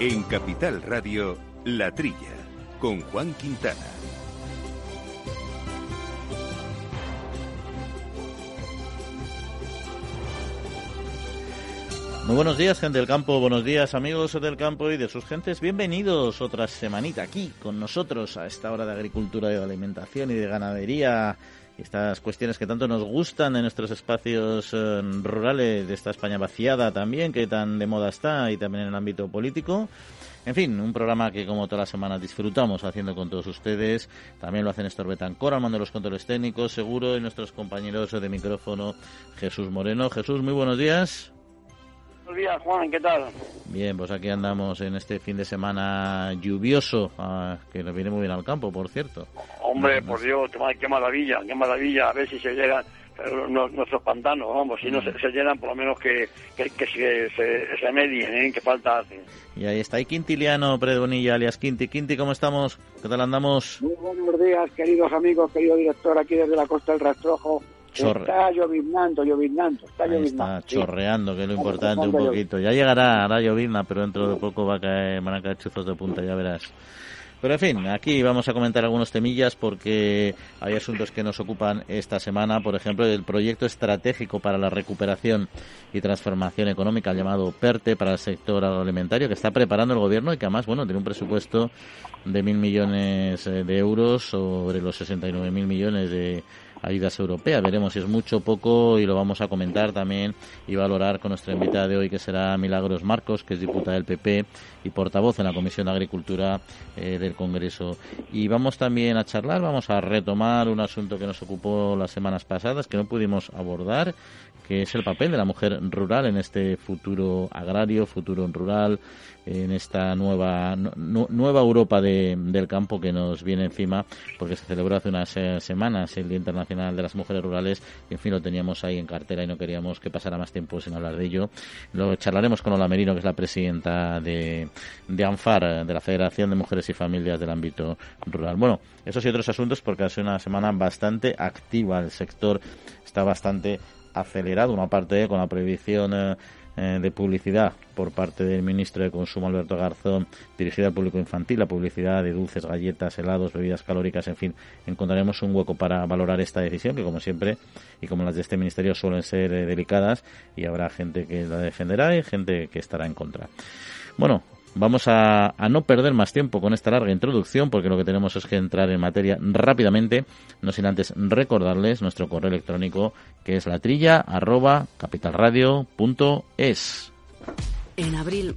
En Capital Radio, La Trilla, con Juan Quintana. Muy buenos días, gente del campo, buenos días, amigos del campo y de sus gentes. Bienvenidos otra semanita aquí con nosotros a esta hora de agricultura, de alimentación y de ganadería. Estas cuestiones que tanto nos gustan en nuestros espacios eh, rurales de esta España vaciada también, que tan de moda está, y también en el ámbito político. En fin, un programa que como todas las semanas disfrutamos haciendo con todos ustedes. También lo hacen Néstor Betancor, al mando de los controles técnicos, seguro, y nuestros compañeros de micrófono, Jesús Moreno. Jesús, muy buenos días. Buenos días, Juan, ¿qué tal? Bien, pues aquí andamos en este fin de semana lluvioso, ah, que nos viene muy bien al campo, por cierto. Hombre, por Dios, qué maravilla, qué maravilla, a ver si se llegan nuestros pantanos, vamos, si no se, llenan, por lo menos que, que, se, se, medien, ¿eh? que falta hace. Y ahí está, y Quintiliano Predonilla, alias Quinti. Quinti, ¿cómo estamos? ¿Qué tal andamos? Muy buenos días, queridos amigos, querido director, aquí desde la costa del Rastrojo. Está lloviznando, lloviznando, está Está chorreando, que es lo importante un poquito. Ya llegará, hará llovizna, pero dentro de poco va a caer, van a caer chuzos de punta, ya verás. Pero en fin, aquí vamos a comentar algunos temillas porque hay asuntos que nos ocupan esta semana. Por ejemplo, el proyecto estratégico para la recuperación y transformación económica llamado PERTE para el sector agroalimentario que está preparando el gobierno y que además, bueno, tiene un presupuesto de mil millones eh, de euros sobre los 69 mil millones de ayudas europeas. Veremos si es mucho o poco y lo vamos a comentar también y valorar con nuestra invitada de hoy que será Milagros Marcos, que es diputada del PP y portavoz en la Comisión de Agricultura eh, del Congreso. Y vamos también a charlar, vamos a retomar un asunto que nos ocupó las semanas pasadas, que no pudimos abordar, que es el papel de la mujer rural en este futuro agrario, futuro rural, en esta nueva nueva Europa del campo que nos viene encima, porque se celebró hace unas eh, semanas el Día Internacional de las Mujeres Rurales y en fin lo teníamos ahí en cartera y no queríamos que pasara más tiempo sin hablar de ello. Lo charlaremos con Ola Merino, que es la presidenta de, de ANFAR, de la Federación de Mujeres y Familias del Ámbito Rural. Bueno, esos y otros asuntos porque ha sido una semana bastante activa, el sector está bastante acelerado, una parte con la prohibición eh, eh, de publicidad por parte del ministro de Consumo Alberto Garzón dirigida al público infantil, la publicidad de dulces, galletas, helados, bebidas calóricas, en fin, encontraremos un hueco para valorar esta decisión que como siempre y como las de este ministerio suelen ser eh, delicadas y habrá gente que la defenderá y gente que estará en contra. Bueno, Vamos a, no perder más tiempo con esta larga introducción porque lo que tenemos es que entrar en materia rápidamente, no sin antes recordarles nuestro correo electrónico que es la trilla arroba capitalradio.es. En abril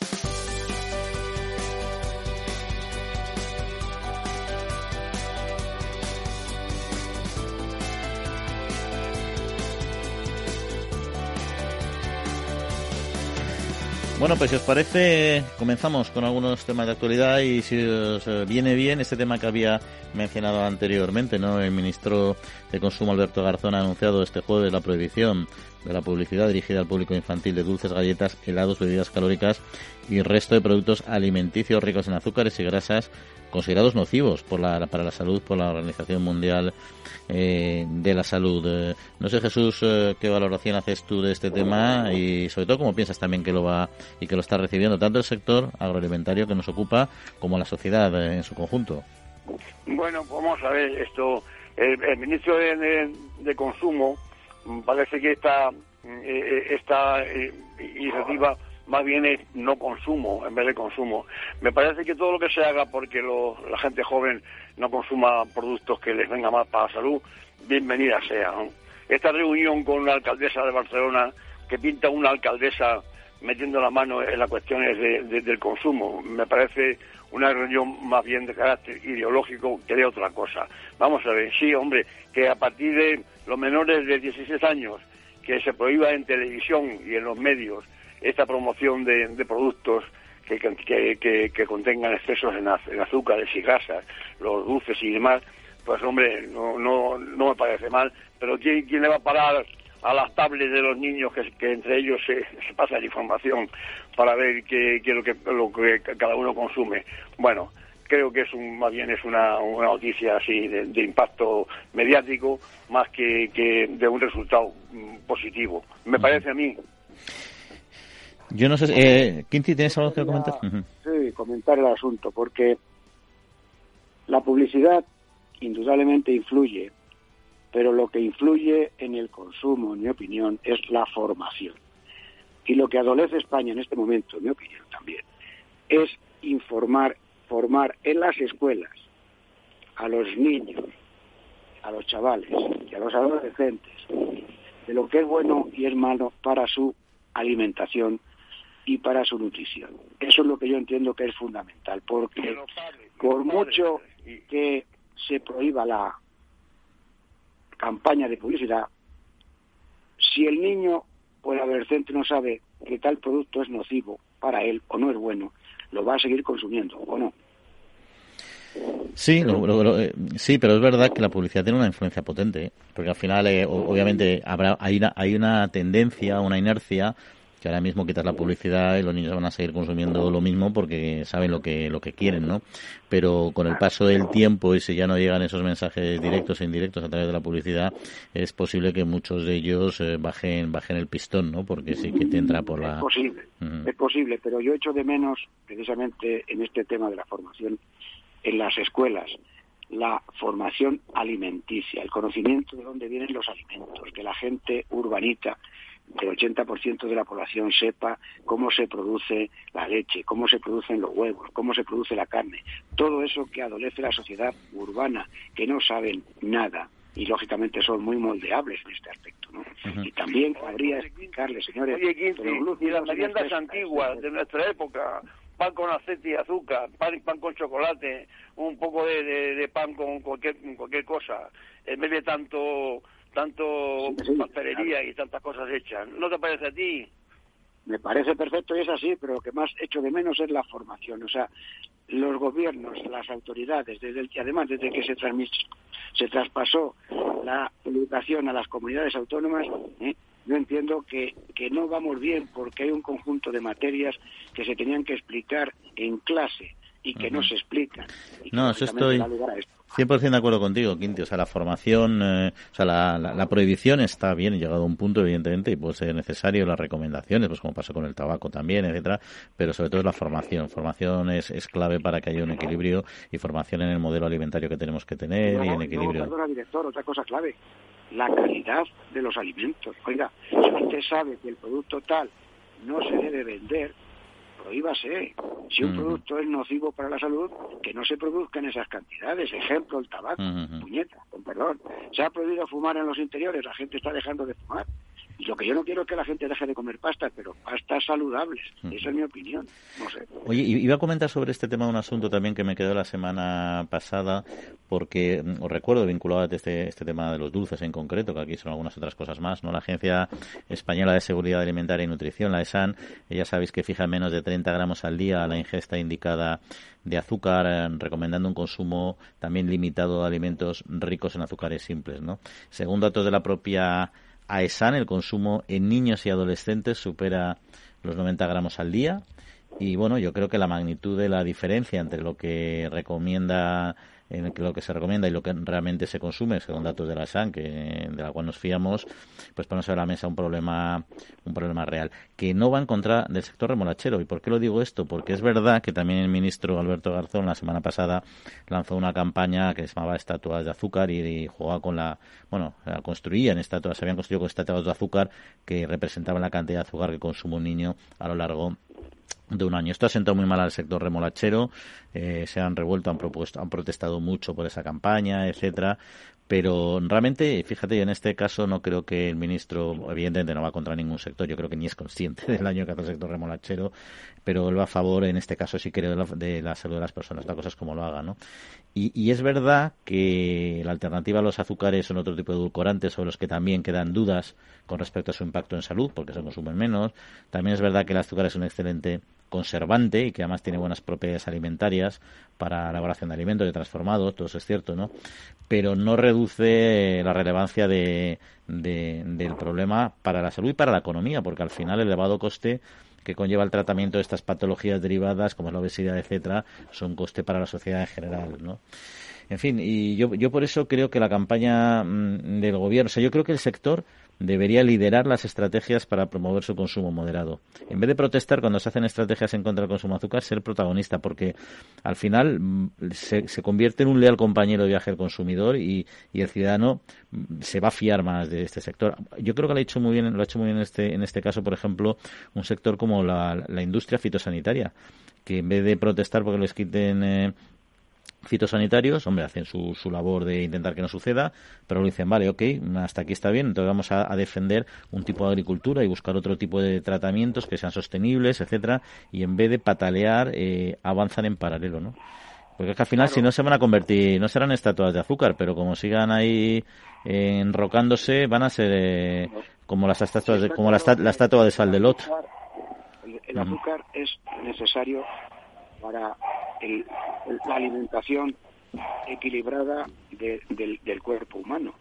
Bueno, pues si os parece, comenzamos con algunos temas de actualidad y si os eh, viene bien este tema que había mencionado anteriormente, ¿no? El ministro de Consumo Alberto Garzón ha anunciado este jueves la prohibición de la publicidad dirigida al público infantil de dulces, galletas, helados, bebidas calóricas y resto de productos alimenticios ricos en azúcares y grasas considerados nocivos por la, para la salud por la Organización Mundial eh, de la Salud. Eh, no sé, Jesús, eh, qué valoración haces tú de este tema y sobre todo cómo piensas también que lo va y que lo está recibiendo tanto el sector agroalimentario que nos ocupa como la sociedad en su conjunto. Bueno, vamos a ver esto. El, ministro de, Consumo mm, parece que esta, esta iniciativa más bien es no consumo en vez de consumo. Me parece que todo lo que se haga porque la gente joven no consuma productos que les venga más para la salud, bienvenida sea. Esta reunión con una alcaldesa de Barcelona que pinta una alcaldesa metiendo la mano en las cuestiones del consumo, me parece una reunión más bien de carácter ideológico que de otra cosa. Vamos a ver, sí, hombre, que a partir de los menores de 16 años que se prohíba en televisión y en los medios esta promoción de, productos que, que, contengan excesos en, azúcares y grasas, los dulces y demás, pues hombre, no, no, no me parece mal, pero ¿quién, le va a parar a las tablets de los niños que, entre ellos se, pasa la información para ver qué, es lo que, lo que cada uno consume. Bueno, creo que es un, más bien es una, una noticia así de, impacto mediático más que, que, de un resultado mm, positivo. Me parece a mí. Yo no sé, eh, Quinti, ¿tienes algo que comentar? Sí, comentar el asunto, porque la publicidad indudablemente influye pero lo que influye en el consumo, en mi opinión, es la formación. Y lo que adolece España en este momento, en mi opinión también, es informar, formar en las escuelas a los niños, a los chavales y a los adolescentes de lo que es bueno y es malo para su alimentación y para su nutrición. Eso es lo que yo entiendo que es fundamental, porque por mucho que se prohíba la campaña de publicidad, si el niño o el adolescente no sabe que tal producto es nocivo para él o no es bueno, lo va a seguir consumiendo o no. Sí, eh, sí, pero es verdad que la publicidad tiene una influencia potente, ¿eh? porque al final, eh, obviamente, habrá hay una, hay una tendencia, una inercia que ahora mismo quitas la publicidad y los niños van a seguir consumiendo lo mismo porque saben lo que lo que quieren, ¿no? Pero con el paso del tiempo y si ya no llegan esos mensajes directos e indirectos a través de la publicidad, es posible que muchos de ellos eh, bajen bajen el pistón, ¿no? Porque sí que te entra por la Es posible. Es posible, pero yo echo de menos precisamente en este tema de la formación en las escuelas la formación alimenticia, el conocimiento de dónde vienen los alimentos, que la gente urbanita que el 80% de la población sepa cómo se produce la leche, cómo se producen los huevos, cómo se produce la carne. Todo eso que adolece la sociedad urbana, que no saben nada y lógicamente son muy moldeables en este aspecto. ¿no? Y también habría explicarle, señores, Oye, y las meriendas antiguas de nuestra época, pan con aceite y azúcar, pan, pan con chocolate, un poco de, pan con cualquier, cualquier cosa, en vez de tanto tanto pastelería y tantas cosas hechas. ¿No te parece a ti? Me parece perfecto y es así, pero lo que más echo de menos es la formación. O sea, los gobiernos, las autoridades, desde el, además desde que se, se traspasó la educación a las comunidades autónomas, ¿eh? yo entiendo que, que no vamos bien porque hay un conjunto de materias que se tenían que explicar en clase y que no se explican. no, eso estoy... 100% de acuerdo contigo, Quinti. O sea, la formación, eh, o sea, la, la, prohibición está bien, llegado a un punto, evidentemente, y puede ser necesario las recomendaciones, pues como pasó con el tabaco también, etcétera, pero sobre todo es la formación. Formación es, es clave para que haya un equilibrio y formación en el modelo alimentario que tenemos que tener y en equilibrio. No, perdona, director, otra cosa clave, la calidad de los alimentos. Oiga, si usted sabe que el producto tal no se debe vender, prohíbase. Si un producto es nocivo para la salud, que no se produzca en esas cantidades. Ejemplo, el tabaco, puñeta, con perdón. Se ha prohibido fumar en los interiores, la gente está dejando de fumar. Y lo que yo no quiero es que la gente deje de comer pasta, pero pastas saludables. Esa es mi opinión. No sé. Oye, iba a comentar sobre este tema un asunto también que me quedó la semana pasada, porque mm, os recuerdo vinculado a este, este tema de los dulces en concreto, que aquí son algunas otras cosas más, ¿no? La Agencia Española de Seguridad Alimentaria y Nutrición, la ESAN, ya sabéis que fija menos de 30 gramos al día la ingesta indicada de azúcar, eh, recomendando un consumo también limitado de alimentos ricos en azúcares simples, ¿no? Según datos de la propia AESAN, el consumo en niños y adolescentes supera los 90 gramos al día. Y bueno, yo creo que la magnitud de la diferencia entre lo que recomienda en lo que se recomienda y lo que realmente se consume, según datos de la SAN, que, de la cual nos fiamos, pues pone sobre la mesa un problema, un problema real, que no va en contra del sector remolachero. ¿Y por qué lo digo esto? Porque es verdad que también el ministro Alberto Garzón la semana pasada lanzó una campaña que se llamaba Estatuas de Azúcar y, jugaba con la, bueno, construían estatuas, se habían construido con estatuas de azúcar que representaban la cantidad de azúcar que consume un niño a lo largo de un año. Esto ha sentado muy mal al sector remolachero, eh, se han revuelto, han propuesto, han protestado mucho por esa campaña, etcétera, pero realmente, fíjate, en este caso no creo que el ministro, evidentemente no va contra ningún sector, yo creo que ni es consciente del daño que hace el sector remolachero, pero él va a favor, en este caso sí creo, de la, salud de las personas, la cosa es como lo haga, ¿no? Y, y, es verdad que la alternativa a los azúcares son otro tipo de edulcorantes sobre los que también quedan dudas con respecto a su impacto en salud, porque se consumen menos. También es verdad que el azúcar es un excelente conservante y que además tiene buenas propiedades alimentarias para la elaboración de alimentos y transformados, todo eso es cierto, ¿no? Pero no reduce la relevancia de, del problema para la salud y para la economía, porque al final el elevado coste que conlleva el tratamiento de estas patologías derivadas, como es la obesidad, etcétera, son coste para la sociedad en general, ¿no? En fin, y yo, yo por eso creo que la campaña mm, del gobierno, o sea, yo creo que el sector debería liderar las estrategias para promover su consumo moderado. En vez de protestar cuando se hacen estrategias en contra del consumo de azúcar, ser protagonista, porque al final mm, se, se convierte en un leal compañero de viaje al consumidor y, y, el ciudadano mm, se va a fiar más de este sector. Yo creo que lo ha hecho muy bien, lo ha hecho muy bien en este, en este caso, por ejemplo, un sector como la, la industria fitosanitaria, que en vez de protestar porque les quiten eh, fitosanitarios, hombre, hacen su, su labor de intentar que no suceda, pero lo dicen, vale, ok, hasta aquí está bien, entonces vamos a, defender un tipo de agricultura y buscar otro tipo de tratamientos que sean sostenibles, etcétera, y en vez de patalear, eh, avanzan en paralelo, ¿no? Porque es que al final, si no se van a convertir, no serán estatuas de azúcar, pero como sigan ahí eh, enrocándose, van a ser eh, como las estatuas, de, como la, la, estatua de sal de Lot. El, el azúcar es necesario para el, la alimentación equilibrada de, del, cuerpo humano.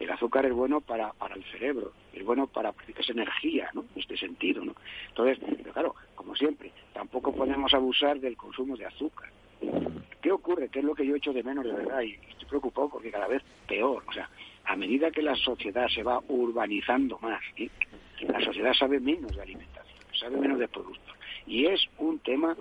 El azúcar es bueno para, para el cerebro, es bueno para es energía, ¿no? En este sentido, ¿no? Entonces, pero claro, como siempre, tampoco podemos abusar del consumo de azúcar. ¿Qué ocurre? ¿Qué es lo que yo echo de menos de verdad? Y estoy preocupado porque cada vez peor. O sea, a medida que la sociedad se va urbanizando más, ¿sí? la sociedad sabe menos de alimentación, sabe menos de productos. Y es un tema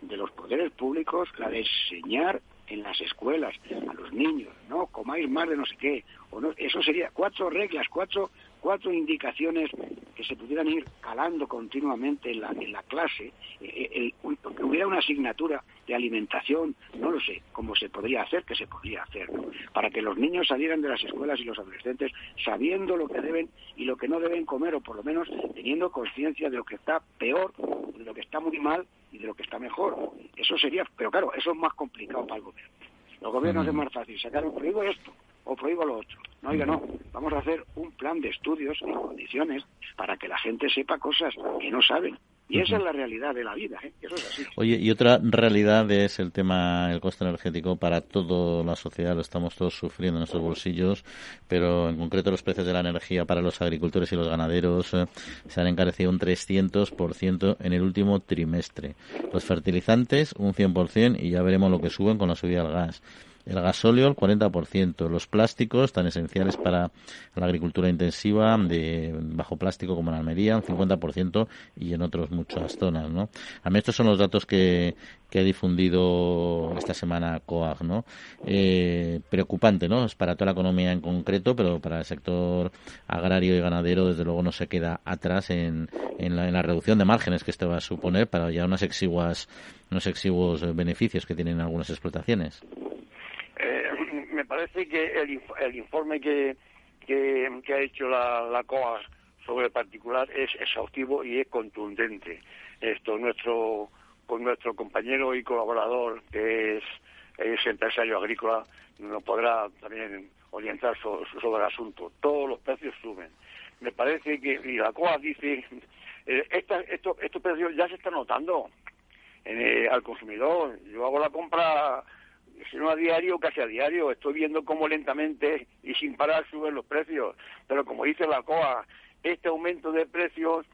de los poderes públicos la de enseñar en las escuelas a los niños, no comáis más de no sé qué, o no, eso sería cuatro reglas, cuatro cuatro indicaciones que se pudieran ir calando continuamente en la, en la clase, eh, el, que hubiera una asignatura de alimentación, no lo sé, cómo se podría hacer, que se podría hacer, ¿no? para que los niños salieran de las escuelas y los adolescentes sabiendo lo que deben y lo que no deben comer, o por lo menos teniendo conciencia de lo que está peor, de lo que está muy mal y de lo que está mejor. Eso sería, pero claro, eso es más complicado para el gobierno. Los gobiernos es más fácil sacar un prohíbo esto o prohíbo lo otro. No, oiga, no. Vamos a hacer un plan de estudios en condiciones para que la gente sepa cosas que no saben. Y esa es la realidad de la vida, ¿eh? Eso es así. Oye, y otra realidad es el tema del coste energético para toda la sociedad. Lo estamos todos sufriendo en nuestros bolsillos, pero en concreto los precios de la energía para los agricultores y los ganaderos eh, se han encarecido un 300% en el último trimestre. Los fertilizantes un 100% y ya veremos lo que suben con la subida del gas el gasóleo el 40%, los plásticos tan esenciales para la agricultura intensiva de bajo plástico como en Almería, un 50% y en otras muchas zonas, ¿no? A mí estos son los datos que, que ha difundido esta semana COAG, ¿no? Eh, preocupante, ¿no? Es para toda la economía en concreto, pero para el sector agrario y ganadero, desde luego, no se queda atrás en, en, la, en la reducción de márgenes que esto va a suponer para ya unas exiguas, unos exiguos beneficios que tienen algunas explotaciones parece que el, el informe que, que, ha hecho la, la COA sobre el particular es exhaustivo y es contundente. Esto nuestro con nuestro compañero y colaborador que es, es empresario agrícola nos podrá también orientar so, sobre el asunto. Todos los precios suben. Me parece que y la COA dice eh, esta, esto, estos precios ya se están notando en, eh, al consumidor. Yo hago la compra si no a diario, casi a diario, estoy viendo cómo lentamente y sin parar suben los precios. Pero como dice la COA, este aumento de precios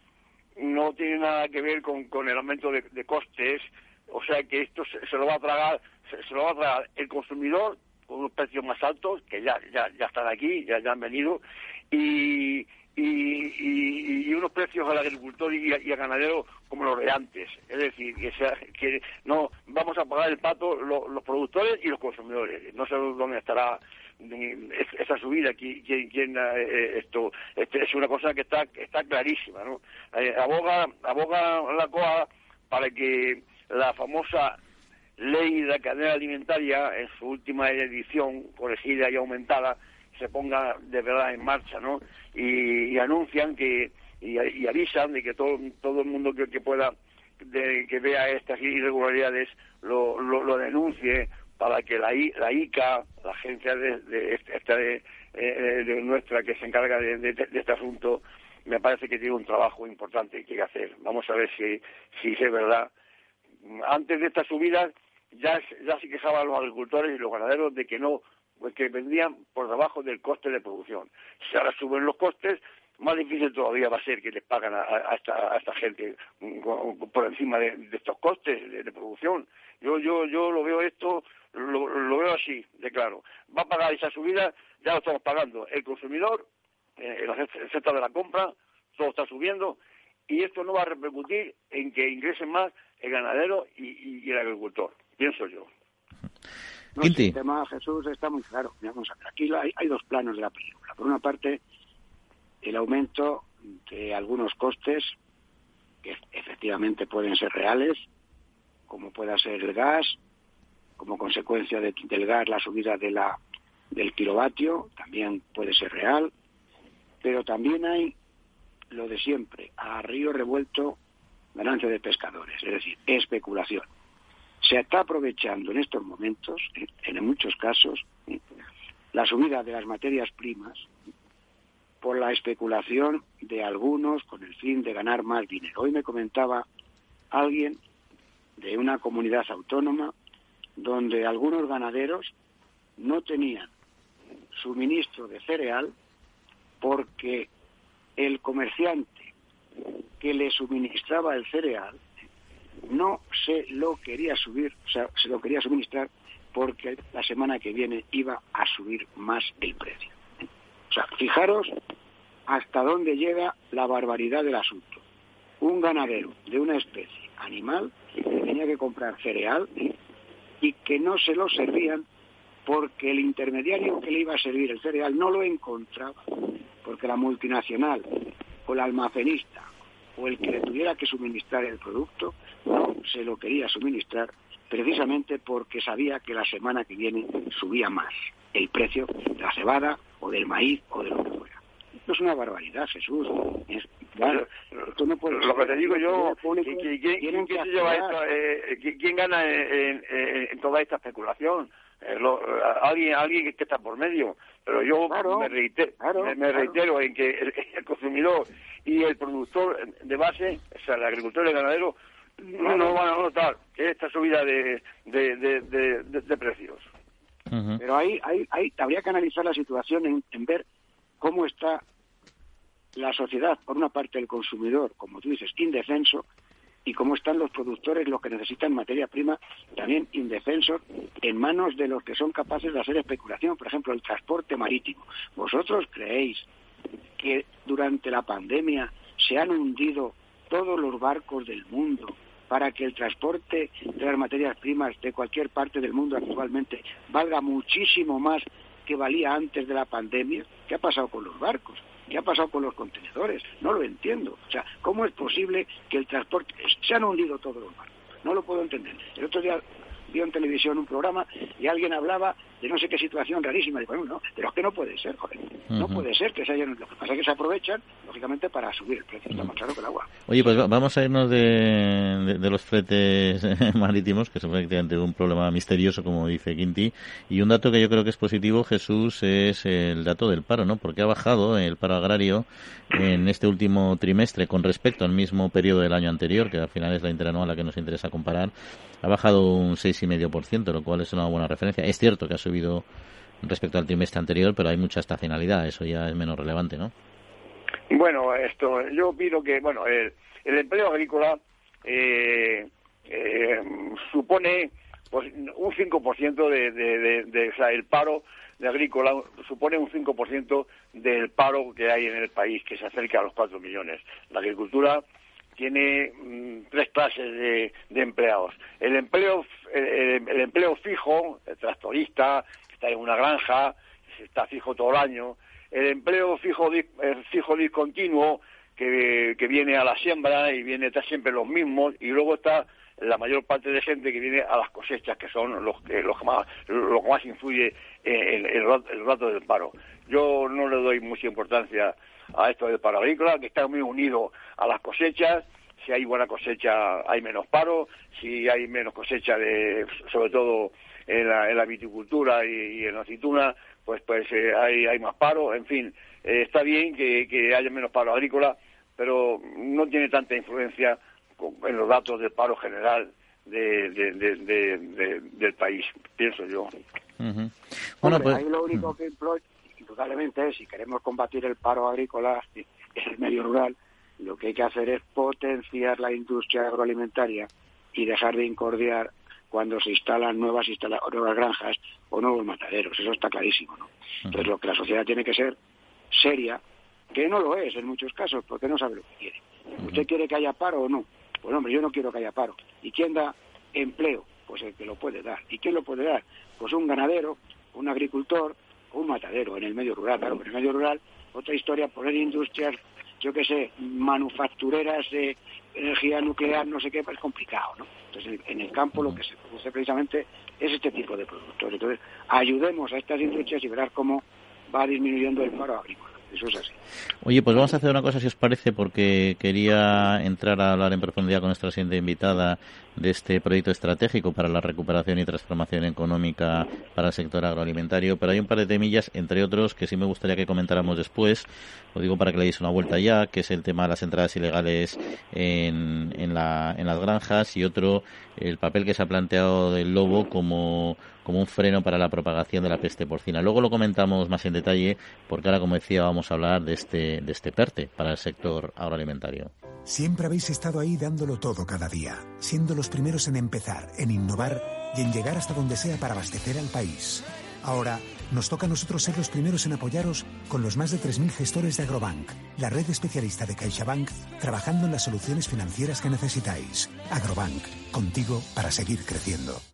no tiene nada que ver con, con el aumento de, de, costes, o sea que esto se, se lo va a tragar, se, lo va a tragar el consumidor con unos precios más altos, que ya, ya, ya están aquí, ya, ya han venido, y, y, y, unos precios al agricultor y, al ganadero como los de antes. Es decir, que, sea, que no vamos a pagar el pato lo, los productores y los consumidores. No sé dónde estará esa subida, quién, quién eh, esto este, es una cosa que está está clarísima. ¿no? Eh, aboga, aboga la COA para que la famosa ley de la cadena alimentaria, en su última edición, corregida y aumentada, se ponga de verdad en marcha, ¿no? Y, y anuncian que y, y, avisan de que todo todo el mundo que, pueda de, que vea estas irregularidades lo, lo, denuncie para que la, la ICA, la agencia de, de, esta de, eh, de, nuestra que se encarga de, este asunto, me parece que tiene un trabajo importante que que hacer. Vamos a ver si, si es verdad antes de estas subidas ya, ya se quejaban los agricultores y los ganaderos de que no, que vendían por debajo del coste de producción. Si ahora suben los costes, más difícil todavía va a ser que les pagan a, esta, gente mm, por encima de, estos costes de, producción. Yo, yo, yo lo veo esto, lo, veo así, de claro. Va a pagar esa subida, ya lo estamos pagando. El consumidor, eh, el sector de la compra, todo está subiendo y esto no va a repercutir en que ingresen más el ganadero y, el agricultor, pienso yo. No, el tema, Jesús, está muy claro. Vamos a ver, aquí hay, dos planos de la película. Por una parte, el aumento de algunos costes que efectivamente pueden ser reales, como pueda ser el gas, como consecuencia del gas la subida de la, del kilovatio, también puede ser real, pero también hay lo de siempre, a río revuelto, ganancia de pescadores, es decir, especulación. Se está aprovechando en estos momentos, en muchos casos, la subida de las materias primas por la especulación de algunos con el fin de ganar más dinero. Hoy me comentaba alguien de una comunidad autónoma donde algunos ganaderos no tenían suministro de cereal porque el comerciante que le suministraba el cereal no se lo quería subir, o sea, se lo quería suministrar porque la semana que viene iba a subir más el precio. O sea, fijaros hasta dónde llega la barbaridad del asunto. Un ganadero de una especie animal tenía que comprar cereal y que no se lo servían porque el intermediario que le iba a servir el cereal no lo encontraba porque la multinacional o el almacenista o el que le tuviera que suministrar el producto no se lo quería suministrar precisamente porque sabía que la semana que viene subía más el precio de la cebada o del maíz o de lo que fuera. Esto es una barbaridad, Jesús. claro, lo que te digo yo, ¿quién, ¿quién, gana en toda esta especulación? Eh, alguien alguien que está por medio. Pero yo me, reitero, en que el, consumidor y el productor de base o sea el agricultor y el ganadero no, van a notar esta subida de, de, precios. Pero ahí, ahí, ahí habría que analizar la situación en, en ver cómo está la sociedad, por una parte el consumidor, como tú dices, indefenso, y cómo están los productores, los que necesitan materia prima, también indefensos, en manos de los que son capaces de hacer especulación. Por ejemplo, el transporte marítimo. ¿Vosotros creéis que durante la pandemia se han hundido todos los barcos del mundo para que el transporte de las materias primas de cualquier parte del mundo actualmente valga muchísimo más que valía antes de la pandemia? ¿Qué ha pasado con los barcos? ¿Qué ha pasado con los contenedores? No lo entiendo. O sea, ¿cómo es posible que el transporte... Se han hundido todos los barcos. No lo puedo entender. El otro día vi en televisión un programa y alguien hablaba de no sé qué situación rarísima. Digo, no, pero es que no puede ser, joder. No puede ser que se hayan... Lo que pasa es que se aprovechan, lógicamente, para subir el precio. Está más claro que el agua. Oye, pues vamos a irnos de, de, los fletes marítimos, que es efectivamente un problema misterioso, como dice Quinti. Y un dato que yo creo que es positivo, Jesús, es el dato del paro, ¿no? Porque ha bajado el paro agrario en este último trimestre con respecto al mismo periodo del año anterior, que al final es la interanual a la que nos interesa comparar. Ha bajado un 6,5%, lo cual es una buena referencia. Es cierto que ha subido respecto al trimestre anterior, pero hay mucha estacionalidad, eso ya es menos relevante, ¿no? Bueno, esto, yo opino que, bueno, el, empleo agrícola eh, eh, supone pues un 5% de, de, de, o sea, el paro de agrícola supone un 5% del paro que hay en el país, que se acerca a los 4 millones. La agricultura tiene mm, tres clases de, empleados. El empleo, el, empleo fijo, el tractorista, que está en una granja, está fijo todo el año. El empleo fijo, fijo discontinuo, que, que viene a la siembra y viene está siempre los mismos. Y luego está la mayor parte de gente que viene a las cosechas, que son los que, los más, lo que más influye en el, el rato del paro. Yo no le doy mucha importancia a esto del paro agrícola, que está muy unido a las cosechas. Si hay buena cosecha, hay menos paro. Si hay menos cosecha, de, sobre todo en la, en la viticultura y, en la aceituna, pues, pues eh, hay, hay más paro. En fin, eh, está bien que, que haya menos paro agrícola, pero no tiene tanta influencia en los datos del paro general de, del país, pienso yo. Bueno, pues... Ahí lo único que indudablemente si queremos combatir el paro agrícola en el medio rural, lo que hay que hacer es potenciar la industria agroalimentaria y dejar de incordiar cuando se instalan nuevas, nuevas granjas o nuevos mataderos. Eso está clarísimo. ¿no? Entonces, lo que la sociedad tiene que ser seria, que no lo es en muchos casos, porque no sabe lo que quiere. ¿Usted quiere que haya paro o no? Pues hombre, yo no quiero que haya paro. ¿Y quién da empleo? Pues el que lo puede dar. ¿Y quién lo puede dar? Pues un ganadero, un agricultor un matadero en el medio rural. Claro, en el medio rural, otra historia, poner industrias, yo qué sé, manufactureras de energía nuclear, no sé qué, pues es complicado, ¿no? Entonces, en el campo lo que se produce precisamente es este tipo de productos. Entonces, ayudemos a estas industrias y verás cómo va disminuyendo el paro agrícola. Oye, pues vamos a hacer una cosa, si os parece, porque quería entrar a hablar en profundidad con nuestra siguiente invitada de este proyecto estratégico para la recuperación y transformación económica para el sector agroalimentario, pero hay un par de temillas, entre otros, que sí me gustaría que comentáramos después, lo digo para que le deis una vuelta ya, que es el tema de las entradas ilegales en, en, la, en las granjas y otro, el papel que se ha planteado del lobo como, como un freno para la propagación de la peste porcina. Luego lo comentamos más en detalle, porque ahora, como decía, vamos a hablar de este, de este PERTE para el sector agroalimentario. Siempre habéis estado ahí dándolo todo cada día, siendo los primeros en empezar, en innovar y en llegar hasta donde sea para abastecer al país. Ahora, nos toca a nosotros ser los primeros en apoyaros con los más de 3.000 gestores de Agrobank, la red especialista de CaixaBank, trabajando en las soluciones financieras que necesitáis. Agrobank, contigo para seguir creciendo.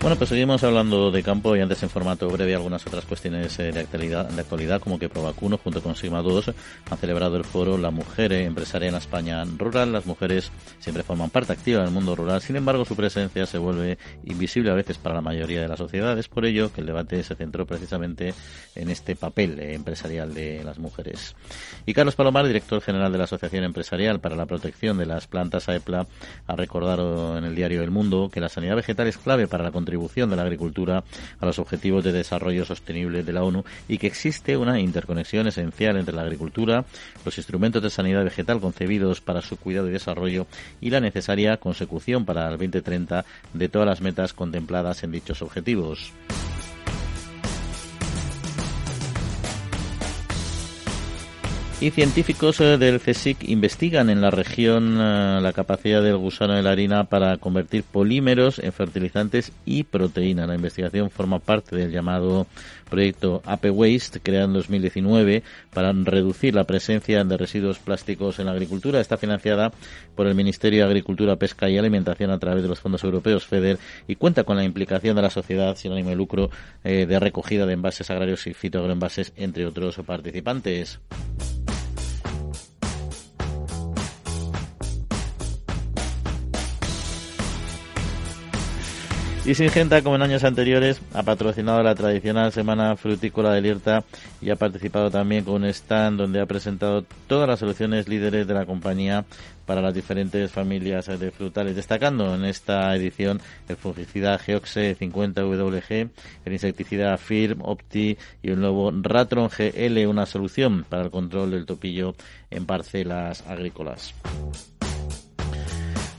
Bueno, pues seguimos hablando de campo y antes en formato breve algunas otras cuestiones eh, de actualidad, de actualidad como que Provacuno junto con Sigma 2 han celebrado el foro La Mujer Empresaria en España Rural. Las mujeres siempre forman parte activa del mundo rural, sin embargo su presencia se vuelve invisible a veces para la mayoría de la sociedad. Es por ello que el debate se centró precisamente en este papel eh, empresarial de las mujeres. Y Carlos Palomar, director general de la Asociación Empresarial para la Protección de las Plantas AEPLA, ha recordado en el diario El Mundo que la sanidad vegetal es clave para la contribución de la agricultura a los objetivos de desarrollo sostenible de la ONU y que existe una interconexión esencial entre la agricultura, los instrumentos de sanidad vegetal concebidos para su cuidado y desarrollo y la necesaria consecución para el 2030 de todas las metas contempladas en dichos objetivos. Y científicos eh, del CSIC investigan en la región eh, la capacidad del gusano de la harina para convertir polímeros en fertilizantes y proteína. La investigación forma parte del llamado proyecto AP Waste, creado en 2019 para reducir la presencia de residuos plásticos en la agricultura. Está financiada por el Ministerio de Agricultura, Pesca y Alimentación a través de los fondos europeos FEDER y cuenta con la implicación de la sociedad sin ánimo de lucro eh, de recogida de envases agrarios y fitoagroenvases, entre otros participantes. Y Singenta, como en años anteriores, ha patrocinado la tradicional Semana Frutícola de Lierta y ha participado también con un stand donde ha presentado todas las soluciones líderes de la compañía para las diferentes familias de frutales, destacando en esta edición el fungicida Geoxe 50WG, el insecticida Firm Opti y el nuevo Ratron GL, una solución para el control del topillo en parcelas agrícolas.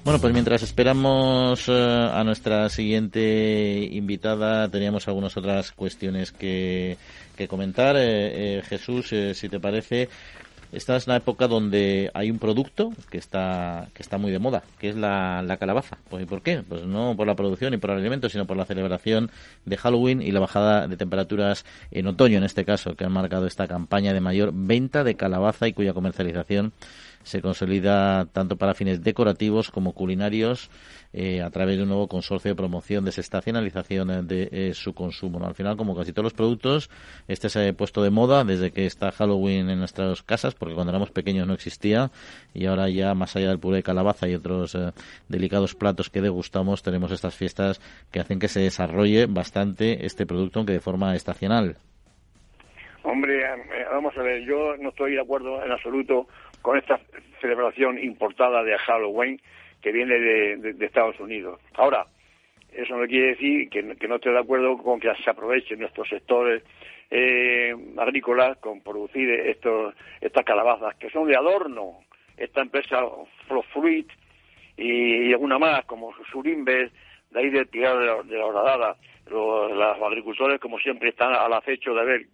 Bueno, pues mientras esperamos eh, a nuestra siguiente invitada, teníamos algunas otras cuestiones que, que comentar. Eh, eh, Jesús, si te parece, esta es una época donde hay un producto que está que está muy de moda, que es la, la calabaza. Pues, ¿Y por qué? Pues no por la producción y por el alimento, sino por la celebración de Halloween y la bajada de temperaturas en otoño, en este caso, que han marcado esta campaña de mayor venta de calabaza y cuya comercialización se consolida tanto para fines decorativos como culinarios eh, a través de un nuevo consorcio de promoción, desestacionalización de eh, su consumo. Al final, como casi todos los productos, este se ha puesto de moda desde que está Halloween en nuestras casas, porque cuando éramos pequeños no existía y ahora ya más allá del puré de calabaza y otros eh, delicados platos que degustamos, tenemos estas fiestas que hacen que se desarrolle bastante este producto, aunque de forma estacional. Hombre, vamos a ver, yo no estoy de acuerdo en absoluto con esta celebración importada de Halloween, que viene de, Estados Unidos. Ahora, eso no quiere decir que, no esté de acuerdo con que se aprovechen nuestros sectores eh, agrícolas con producir estos, estas calabazas, que son de adorno. Esta empresa Fruit y, y alguna más, como Surimbes, de ahí de de la, de la horadada. Los, agricultores, como siempre, están al acecho de ver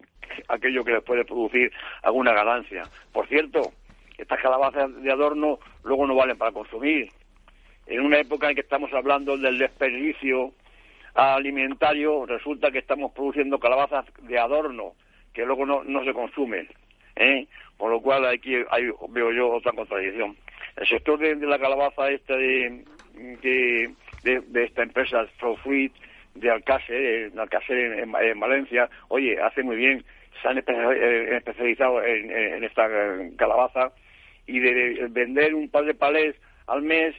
aquello que les puede producir alguna ganancia. Por cierto, estas calabazas de adorno luego no valen para consumir. En una época en que estamos hablando del desperdicio alimentario, resulta que estamos produciendo calabazas de adorno que luego no, no se consumen. ¿eh? Por lo cual aquí hay, veo yo otra contradicción. El sector de, la calabaza esta de, de, esta empresa Fruit de Alcácer, en Alcácer en, Valencia, oye, hace muy bien, se han eh, especializado en, esta calabaza y de vender un par de palés al mes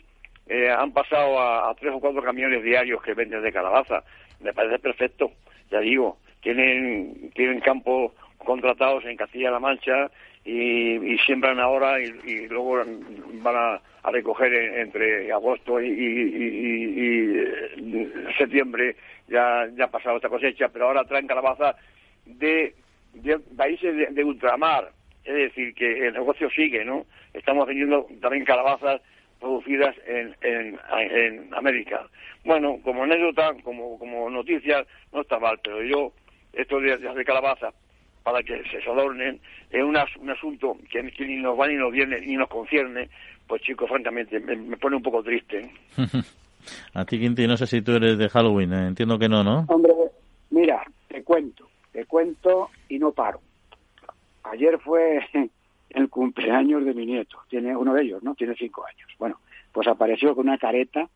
eh, han pasado a, tres o cuatro camiones diarios que venden de calabaza. Me parece perfecto, ya digo, tienen, tienen campos contratados en Castilla-La Mancha y, siembran ahora y, luego van a, recoger entre agosto y, eh, septiembre. Ya, ya ha pasado esta cosecha, pero ahora traen calabaza de, países de, ultramar, es decir, que el negocio sigue, ¿no? Estamos vendiendo también calabazas producidas en, en, América. Bueno, como anécdota, como, como noticia, no está mal, pero yo, estos días de calabaza, para que se adornen, es un asunto que, ni nos va ni nos viene ni nos concierne, pues chicos, francamente, me, pone un poco triste. A ti, Quinti, no sé si tú eres de Halloween, ¿eh? entiendo que no, ¿no? Hombre, mira, te cuento, te cuento y no paro. Ayer fue el cumpleaños de mi nieto, tiene uno de ellos, ¿no? Tiene cinco años. Bueno, pues apareció con una careta,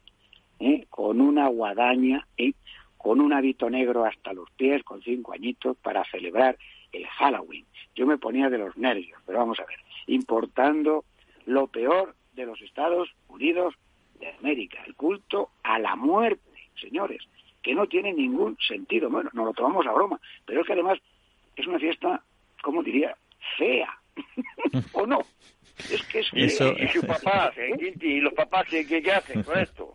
¿eh? con una guadaña, ¿eh? con un hábito negro hasta los pies, con cinco añitos, para celebrar el Halloween. Yo me ponía de los nervios, pero vamos a ver, importando lo peor de los Estados Unidos de América, el culto a la muerte, señores, que no tiene ningún sentido. Bueno, nos lo tomamos a broma, pero es que además es una fiesta, ¿cómo diría? Fea, ¿o no? Es que es Eso... y sus papás, ¿eh? ¿Y los papás qué, qué hacen con esto?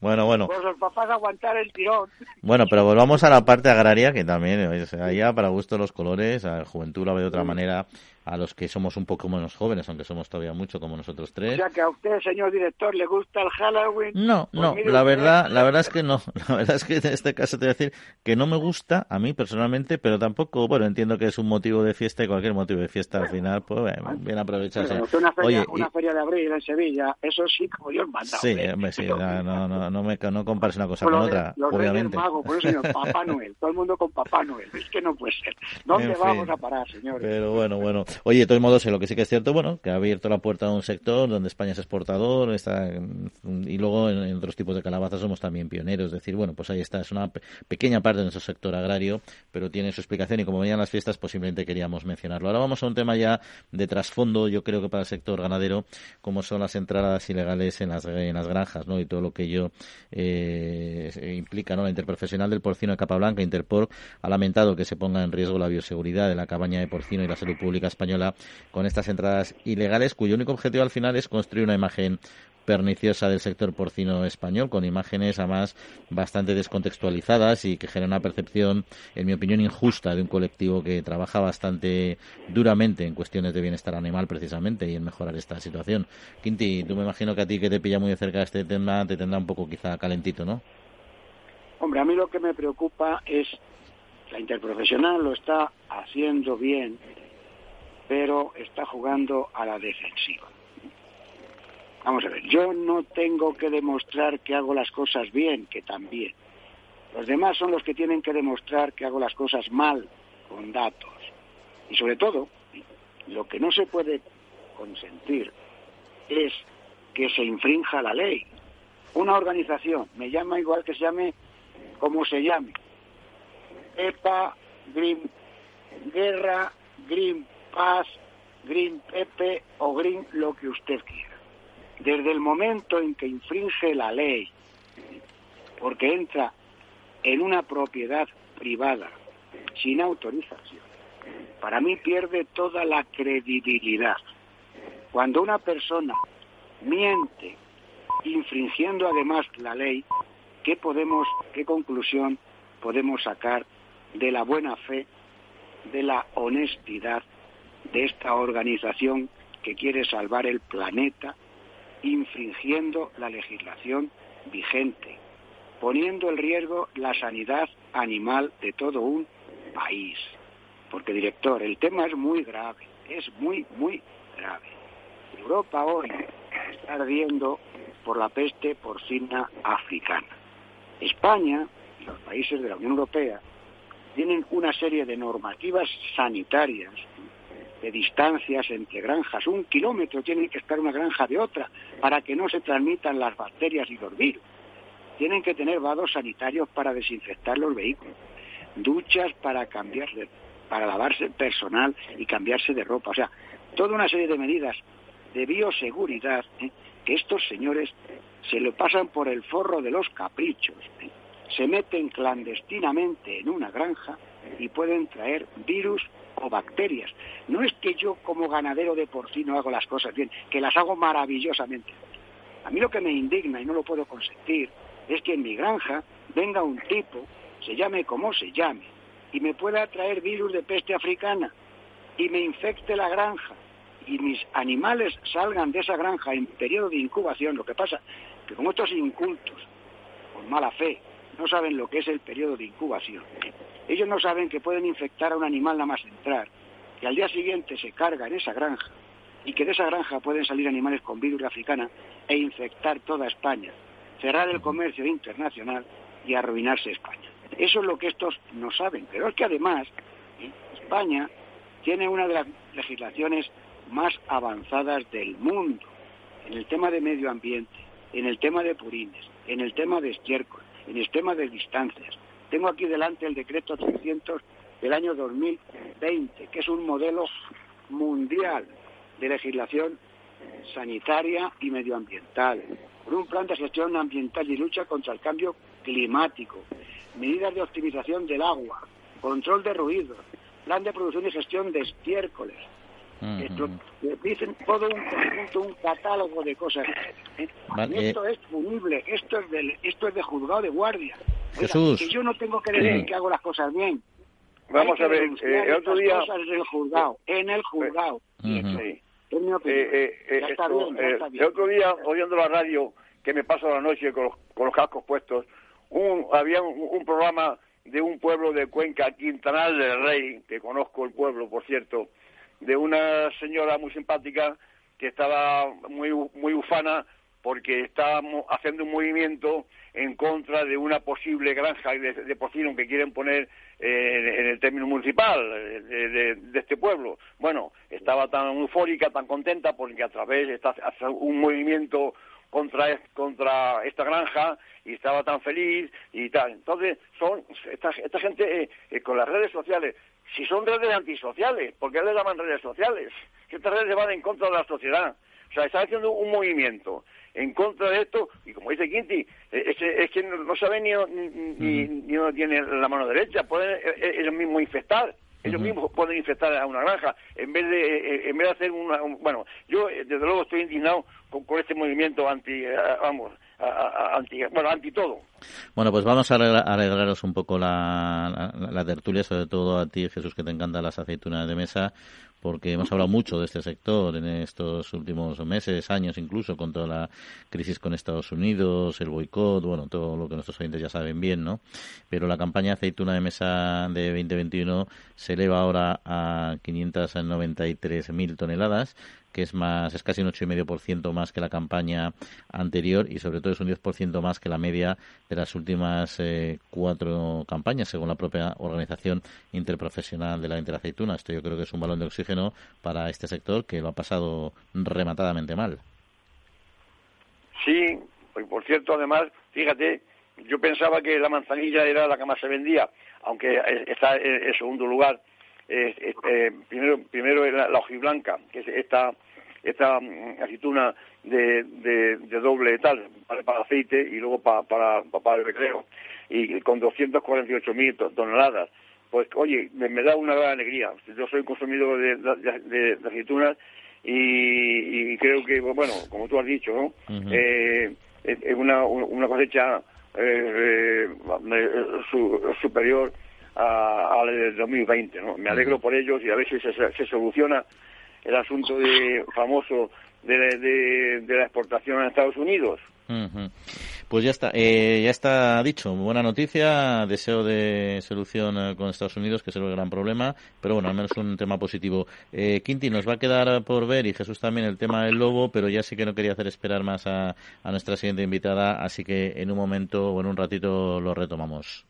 Bueno, bueno. Pues los papás aguantar el tirón. Bueno, pero volvamos a la parte agraria, que también, allá para gusto los colores, a la juventud la ve de otra manera, a los que somos un poco menos jóvenes, aunque somos todavía mucho como nosotros tres. O sea, que a usted, señor director, le gusta el Halloween. No, pues no, la verdad, la verdad es que no. La verdad es que en este caso te voy a decir que no me gusta a mí personalmente, pero tampoco, bueno, entiendo que es un motivo de fiesta y cualquier motivo de fiesta al final, pues bien aprovecharse. una feria, una feria de abril en Sevilla, eso sí, como Dios manda. Sí, hombre, sí, no, no, no, me, no compares una cosa con otra, obviamente. Mago, por eso, señor, Papá Noel, todo el mundo con Papá Noel, es que no puede ser. ¿Dónde vamos a parar, señores? Pero bueno, bueno. Oye, de todos modos, lo que sí que es cierto, bueno, que ha abierto la puerta a un sector donde España es exportador, está, y luego en, otros tipos de calabazas somos también pioneros. Es decir, bueno, pues ahí está, es una pequeña parte de nuestro sector agrario, pero tiene su explicación y como venían las fiestas, posiblemente queríamos mencionarlo. Ahora vamos a un tema ya de trasfondo, yo creo que para el sector ganadero, como son las entradas ilegales en las, en las granjas, ¿no? Y todo lo que ello eh, implica, ¿no? La interprofesional del porcino de capa blanca, Interporc, ha lamentado que se ponga en riesgo la bioseguridad de la cabaña de porcino y la salud pública española con estas entradas ilegales, cuyo único objetivo al final es construir una imagen perniciosa del sector porcino español, con imágenes además bastante descontextualizadas y que generan una percepción, en mi opinión, injusta de un colectivo que trabaja bastante duramente en cuestiones de bienestar animal precisamente y en mejorar esta situación. Quinti, tú me imagino que a ti que te pilla muy de cerca este tema te tendrá un poco quizá calentito, ¿no? Hombre, a mí lo que me preocupa es la interprofesional lo está haciendo bien pero está jugando a la defensiva. Vamos a ver, yo no tengo que demostrar que hago las cosas bien, que también. Los demás son los que tienen que demostrar que hago las cosas mal, con datos. Y sobre todo, lo que no se puede consentir es que se infrinja la ley. Una organización, me llama igual que se llame como se llame. EPA, Green Guerra, Green Paz, Green Pepe o Green lo que usted quiera. Desde el momento en que infringe la ley, porque entra en una propiedad privada sin autorización, para mí pierde toda la credibilidad. Cuando una persona miente infringiendo además la ley, ¿qué podemos, qué conclusión podemos sacar de la buena fe, de la honestidad de esta organización que quiere salvar el planeta, infringiendo la legislación vigente, poniendo en riesgo la sanidad animal de todo un país? Porque, director, el tema es muy grave, es muy, muy grave. Europa hoy está ardiendo por la peste porcina africana. España y los países de la Unión Europea tienen una serie de normativas sanitarias, de distancias entre granjas. Un kilómetro tiene que estar una granja de otra para que no se transmitan las bacterias y los virus. Tienen que tener vados sanitarios para desinfectar los vehículos, duchas para cambiar para lavarse personal y cambiarse de ropa. O sea, toda una serie de medidas de bioseguridad ¿eh? que estos señores se lo pasan por el forro de los caprichos. ¿eh? Se meten clandestinamente en una granja y pueden traer virus o bacterias. No es que yo como ganadero de porcino hago las cosas bien, que las hago maravillosamente. A mí lo que me indigna y no lo puedo consentir es que en mi granja venga un tipo, se llame como se llame, y me pueda traer virus de peste africana y me infecte la granja y mis animales salgan de esa granja en periodo de incubación, lo que pasa que como estos incultos, con mala fe, no saben lo que es el periodo de incubación, ellos no saben que pueden infectar a un animal nada más entrar, que al día siguiente se carga en esa granja y que de esa granja pueden salir animales con virus africana e infectar toda España, cerrar el comercio internacional y arruinarse España. Eso es lo que estos no saben. Pero es que además ¿eh? España tiene una de las legislaciones más avanzadas del mundo en el tema de medio ambiente, en el tema de purines, en el tema de estiércol, el tema de distancias. Tengo aquí delante el decreto 300 del año 2020, que es un modelo mundial de legislación sanitaria y medioambiental, con un plan de gestión ambiental y lucha contra el cambio climático, medidas de optimización del agua, control de ruidos, plan de producción y gestión de estiércoles. Dicen todo un conjunto, un catálogo de cosas. ¿eh? esto es punible, esto es, de, esto es de juzgado de guardia. Jesús. Que yo no tengo que decir que hago las cosas bien. Vamos a ver, eh, el otro día... Cosas en el juzgado, en el juzgado. sí. El otro día, oyendo la radio, que me paso la noche con los, con los cascos puestos, un, había un, programa de un pueblo de Cuenca, Quintanal del Rey, que conozco el pueblo, por cierto, de una señora muy simpática que estaba muy, muy ufana porque estaba haciendo un movimiento en contra de una posible granja de, de porcino que quieren poner eh, en el término municipal de, este pueblo. Bueno, estaba tan eufórica, tan contenta porque a través de hace un movimiento contra, contra esta granja y estaba tan feliz y tal. Entonces, son esta, esta gente eh, eh, con las redes sociales, si son redes antisociales, ¿por qué le llaman redes sociales? Que estas redes van en contra de la sociedad. O sea, están haciendo un movimiento en contra de esto, y como dice Quinti, eh, es, que no, saben ni, ni, ni, uno tiene la mano derecha, pueden ellos mismos infectar. Ellos mismos pueden infectar a una granja en vez de en vez de hacer una bueno yo desde luego estoy indignado con, este movimiento anti vamos bueno, anti todo. Bueno, pues vamos a alegraros un poco la, la, tertulia, sobre todo a ti, Jesús, que te encantan las aceitunas de mesa, porque hemos hablado mucho de este sector en estos últimos meses, años incluso, con toda la crisis con Estados Unidos, el boicot, bueno, todo lo que nuestros oyentes ya saben bien, ¿no? Pero la campaña aceituna de mesa de 2021 se eleva ahora a 593.000 toneladas, que es más es casi un 8,5% más que la campaña anterior y sobre todo es un 10% más que la media de las últimas eh, cuatro campañas, según la propia organización interprofesional de la interaceituna. Esto yo creo que es un balón de oxígeno para este sector que lo ha pasado rematadamente mal. Sí, por cierto, además, fíjate, yo pensaba que la manzanilla era la que más se vendía, aunque está en segundo lugar eh, primero, primero la, la hojiblanca, que es esta, esta mm, aceituna de, de, de doble tal, para, para, aceite y luego para, para, para el recreo, y con 248.000 toneladas. Pues, oye, me, da una gran alegría. Yo soy consumidor de, de, de aceitunas y, y, creo que, bueno, como tú has dicho, ¿no? eh, es una, una cosecha eh, superior a, la del 2020. ¿no? Me alegro por ellos y a ver si se, soluciona el asunto de, famoso de, la exportación a Estados Unidos. Pues ya está, eh, ya está dicho. Buena noticia, deseo de solución eh, con Estados Unidos, que es el gran problema, pero bueno, al menos un tema positivo. Eh, Quinti, nos va a quedar por ver, y Jesús también, el tema del lobo, pero ya sí que no quería hacer esperar más a, a nuestra siguiente invitada, así que en un momento o en un ratito lo retomamos.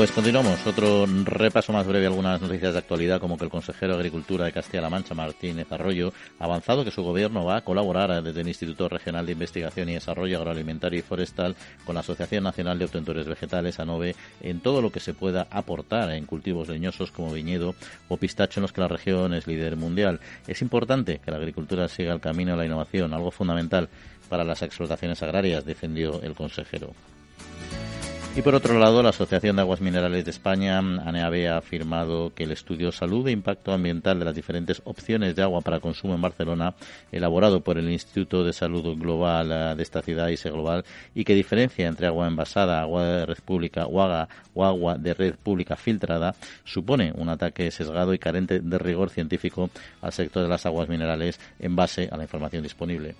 Pues continuamos. Otro repaso más breve algunas noticias de actualidad, como que el consejero de Agricultura de Castilla-La Mancha, Martínez Arroyo, ha avanzado que su gobierno va a colaborar desde el Instituto Regional de Investigación y Desarrollo Agroalimentario y Forestal con la Asociación Nacional de Obtentores Vegetales, ANOVE, en todo lo que se pueda aportar en cultivos leñosos como viñedo o pistacho en los que la región es líder mundial. Es importante que la agricultura siga el camino de la innovación, algo fundamental para las explotaciones agrarias, defendió el consejero. Y por otro lado, la Asociación de Aguas Minerales de España, ANEAB, ha afirmado que el estudio Salud e Impacto Ambiental de las diferentes opciones de agua para consumo en Barcelona, elaborado por el Instituto de Salud Global eh, de esta ciudad, ISE Global, y que diferencia entre agua envasada, agua de red pública o agua, o agua de red pública filtrada, supone un ataque sesgado y carente de rigor científico al sector de las aguas minerales en base a la información disponible.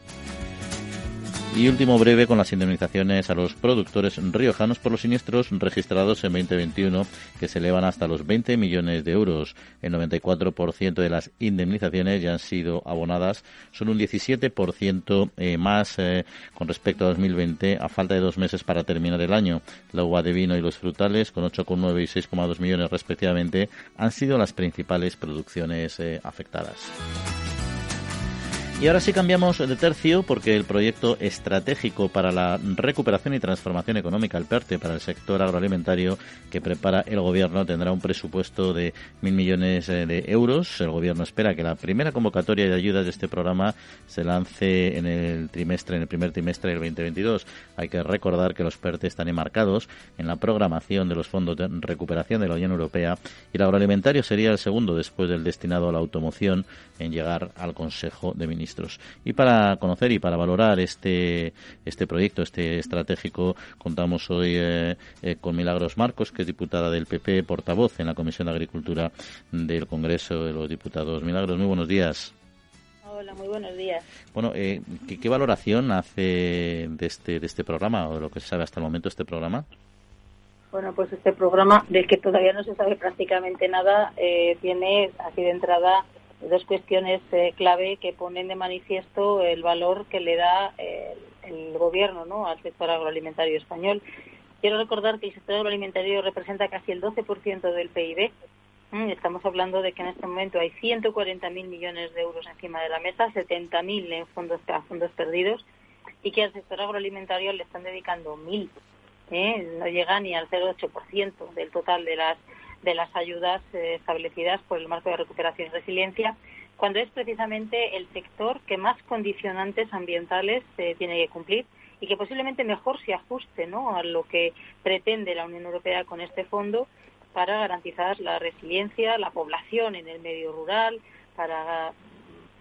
Y último breve con las indemnizaciones a los productores riojanos por los siniestros registrados en 2021, que se elevan hasta los 20 millones de euros. El 94% de las indemnizaciones ya han sido abonadas, son un 17% eh, más eh, con respecto a 2020, a falta de dos meses para terminar el año. La uva de vino y los frutales, con 8,9 y 6,2 millones respectivamente, han sido las principales producciones eh, afectadas. Y ahora sí cambiamos de tercio porque el proyecto estratégico para la recuperación y transformación económica, el PERTE, para el sector agroalimentario que prepara el Gobierno tendrá un presupuesto de mil millones eh, de euros. El Gobierno espera que la primera convocatoria de ayudas de este programa se lance en el trimestre, en el primer trimestre del 2022. Hay que recordar que los PERTE están enmarcados en la programación de los fondos de recuperación de la Unión Europea y el agroalimentario sería el segundo después del destinado a la automoción en llegar al Consejo de Ministros. Y para conocer y para valorar este, este proyecto, este estratégico, contamos hoy eh, eh, con Milagros Marcos, que es diputada del PP, portavoz en la Comisión de Agricultura del Congreso de los Diputados. Milagros, muy buenos días. Hola, muy buenos días. Bueno, eh, ¿qué, valoración hace de este, de este programa o de lo que se sabe hasta el momento este programa? Bueno, pues este programa, del que todavía no se sabe prácticamente nada, tiene así de entrada dos cuestiones eh, clave que ponen de manifiesto el valor que le da eh, el gobierno ¿no? al sector agroalimentario español. Quiero recordar que el sector agroalimentario representa casi el 12% del PIB. Mm, estamos hablando de que en este momento hay 140.000 millones de euros encima de la mesa, 70.000 en fondos, fondos perdidos, y que al sector agroalimentario le están dedicando 1.000. ¿eh? No llega ni al 0,8% del total de las de las ayudas eh, establecidas por el marco de recuperación y resiliencia, cuando es precisamente el sector que más condicionantes ambientales eh, tiene que cumplir y que posiblemente mejor se ajuste ¿no? a lo que pretende la Unión Europea con este fondo para garantizar la resiliencia, la población en el medio rural, para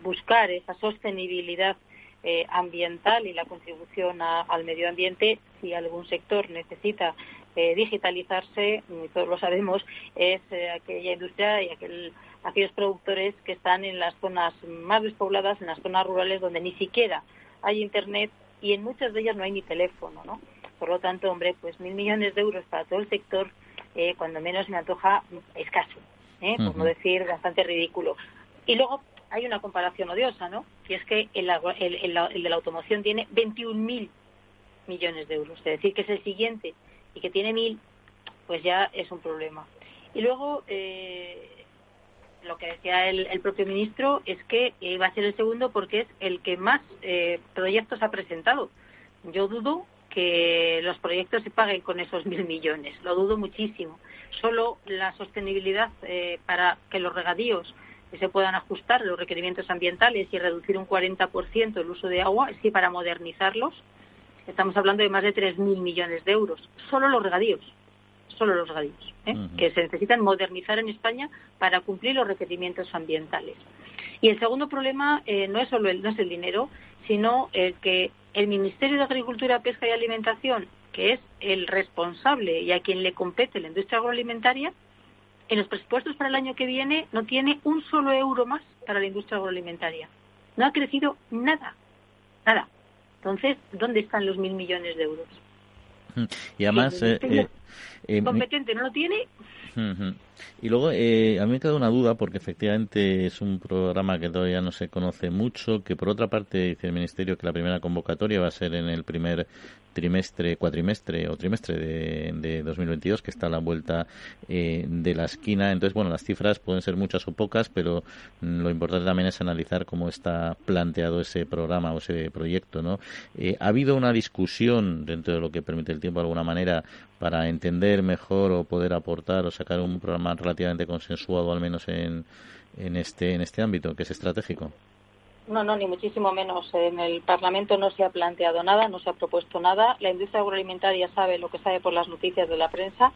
buscar esa sostenibilidad eh, ambiental y la contribución al medio ambiente si algún sector necesita eh, digitalizarse, todos lo sabemos, es eh, aquella industria y aquel, aquellos productores que están en las zonas más despobladas, en las zonas rurales donde ni siquiera hay Internet y en muchas de ellas no hay ni teléfono, ¿no? Por lo tanto, hombre, pues mil millones de euros para todo el sector, eh, cuando menos me antoja escaso, ¿eh? por no decir bastante ridículo. Y luego hay una comparación odiosa, ¿no? Que es que el, el, el, el de la automoción tiene 21.000 millones de euros. Es decir, que es el siguiente y que tiene mil, pues ya es un problema. Y luego, eh, lo que decía el, propio ministro es que va a ser el segundo porque es el que más eh, proyectos ha presentado. Yo dudo que los proyectos se paguen con esos mil millones, lo dudo muchísimo. Solo la sostenibilidad eh, para que los regadíos se puedan ajustar los requerimientos ambientales y reducir un 40% el uso de agua, sí, para modernizarlos, estamos hablando de más de 3.000 millones de euros. Solo los regadíos solo los regadíos, ¿eh? que se necesitan modernizar en España para cumplir los requerimientos ambientales. Y el segundo problema eh, no es solo el, no es el dinero, sino el que el Ministerio de Agricultura, Pesca y Alimentación, que es el responsable y a quien le compete la industria agroalimentaria, en los presupuestos para el año que viene no tiene un solo euro más para la industria agroalimentaria. No ha crecido nada, nada. Entonces, ¿dónde están los mil millones de euros? Y además, eh, competente no lo tiene. Y luego, eh, a mí me queda una duda, porque efectivamente es un programa que todavía no se conoce mucho, que por otra parte dice el Ministerio que la primera convocatoria va a ser en el primer trimestre, cuatrimestre o trimestre de, de 2022, que está a la vuelta eh, de la esquina. Entonces, bueno, las cifras pueden ser muchas o pocas, pero mm, lo importante también es analizar cómo está planteado ese programa o ese proyecto, ¿no? Eh, ¿Ha habido una discusión dentro de lo que permite el tiempo de alguna manera para entender mejor o poder aportar o sacar un programa relativamente consensuado, al menos en, en, este, en este ámbito, que es estratégico? No, no, ni muchísimo menos. En el Parlamento no se ha planteado nada, no se ha propuesto nada. La industria agroalimentaria sabe lo que sabe por las noticias de la prensa.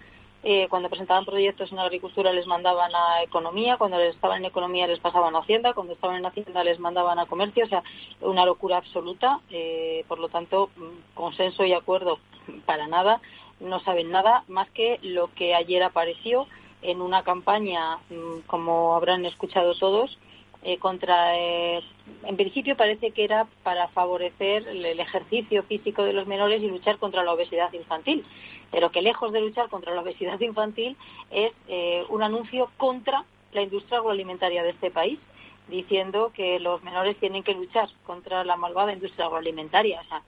Eh, cuando presentaban proyectos en agricultura les mandaban a economía, cuando estaban en economía les pasaban a hacienda, cuando estaban en hacienda les mandaban a comercio, o sea, una locura absoluta. Eh, por lo tanto, mm, consenso y acuerdo para nada. No saben nada más que lo que ayer apareció en una campaña, mm, como habrán escuchado todos, eh, contra, eh, en principio parece que era para favorecer el, ejercicio físico de los menores y luchar contra la obesidad infantil, pero que lejos de luchar contra la obesidad infantil es eh, un anuncio contra la industria agroalimentaria de este país, diciendo que los menores tienen que luchar contra la malvada industria agroalimentaria. O sea,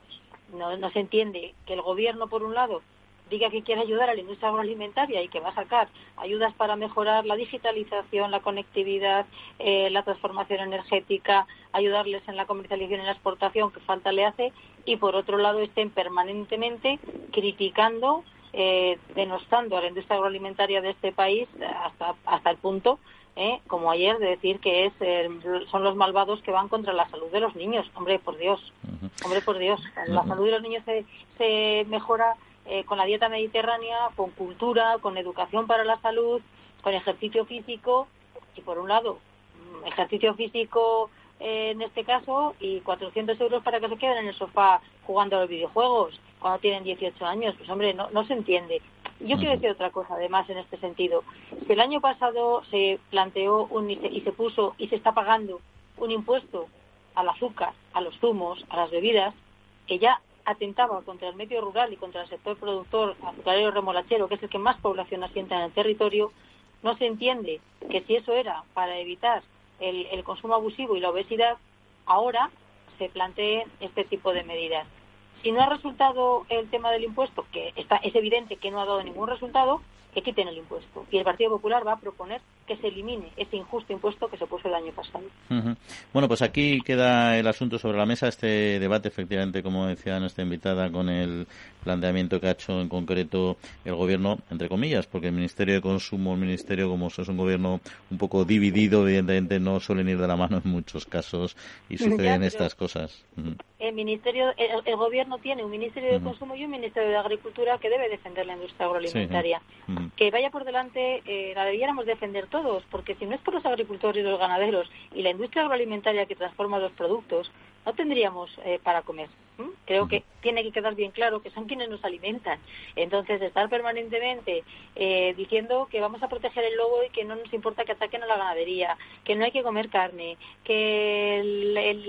no, no se entiende que el gobierno, por un lado, diga que quiere ayudar a la industria agroalimentaria y que va a sacar ayudas para mejorar la digitalización, la conectividad, eh, la transformación energética, ayudarles en la comercialización y la exportación que falta le hace, y por otro lado estén permanentemente criticando, eh, denostando a la industria agroalimentaria de este país hasta, hasta el punto eh, como ayer, de decir que es, son los malvados que van contra la salud de los niños. Hombre, por Dios, hombre, por Dios, la salud de los niños se, se mejora eh, con la dieta mediterránea, con cultura, con educación para la salud, con ejercicio físico y por un lado mm, ejercicio físico eh, en este caso y 400 euros para que se queden en el sofá jugando a los videojuegos cuando tienen 18 años. Pues hombre, no, no se entiende. Yo quiero decir otra cosa además en este sentido. Que el año pasado se planteó un, y se puso y se está pagando un impuesto al azúcar, a los zumos, a las bebidas, que ya atentaba contra el medio rural y contra el sector productor azucarero remolachero, que es el que más población asienta en el territorio, no se entiende que si eso era para evitar el, el consumo abusivo y la obesidad, ahora se plantee este tipo de medidas. Si no ha resultado el tema del impuesto, que está, es evidente que no ha dado ningún resultado, que quiten el impuesto. Y el Partido Popular va a proponer que se elimine ese injusto impuesto que se puso el año pasado. Bueno, pues aquí queda el asunto sobre la mesa, este debate, efectivamente, como decía nuestra invitada, con el planteamiento que ha hecho en concreto el gobierno, entre comillas, porque el Ministerio de Consumo, el Ministerio, como es un gobierno un poco dividido, evidentemente no suelen ir de la mano en muchos casos y suceden estas cosas. El Ministerio, el, Gobierno tiene un Ministerio de Consumo y un Ministerio de Agricultura que debe defender la industria agroalimentaria. Que vaya por delante, eh, la debiéramos defender todos, porque si no es por los agricultores y los ganaderos y la industria agroalimentaria que transforma los productos, no tendríamos eh, para comer. Creo que tiene que quedar bien claro que son quienes nos alimentan. Entonces, estar permanentemente eh, diciendo que vamos a proteger el lobo y que no nos importa que ataquen a la ganadería, que no hay que comer carne, que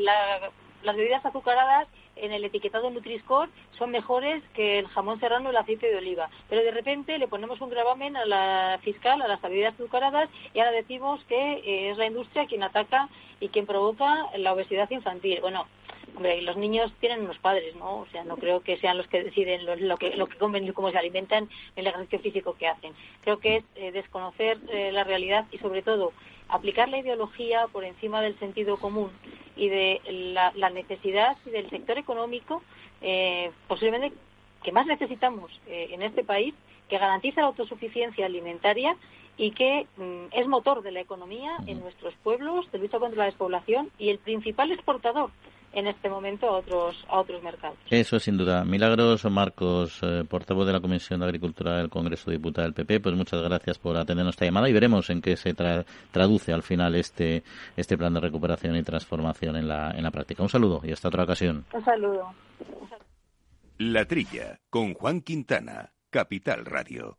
las bebidas azucaradas en el etiquetado Nutri-Score son mejores que el jamón serrano o el aceite de oliva. Pero de repente le ponemos un gravamen a la fiscal, a las bebidas azucaradas, y ahora decimos que eh, es la industria quien ataca y quien provoca la obesidad infantil. Bueno, los niños tienen unos padres, ¿no? O sea, no creo que sean los que deciden lo, que, lo que comen y cómo se alimentan, el ejercicio físico que hacen. Creo que es eh, desconocer eh, la realidad y, sobre todo, aplicar la ideología por encima del sentido común y de la, necesidad y del sector económico, eh, posiblemente que más necesitamos en este país, que garantiza la autosuficiencia alimentaria y que mm, es motor de la economía en nuestros pueblos, de lucha contra la despoblación y el principal exportador en este momento a otros a otros mercados. Eso sin duda. Milagros Marcos, eh, portavoz de la Comisión de Agricultura del Congreso de Diputados del PP, pues muchas gracias por atendernos esta llamada y veremos en qué se traduce al final este este plan de recuperación y transformación en la en la práctica. Un saludo y hasta otra ocasión. Un saludo. La Trilla con Juan Quintana, Capital Radio.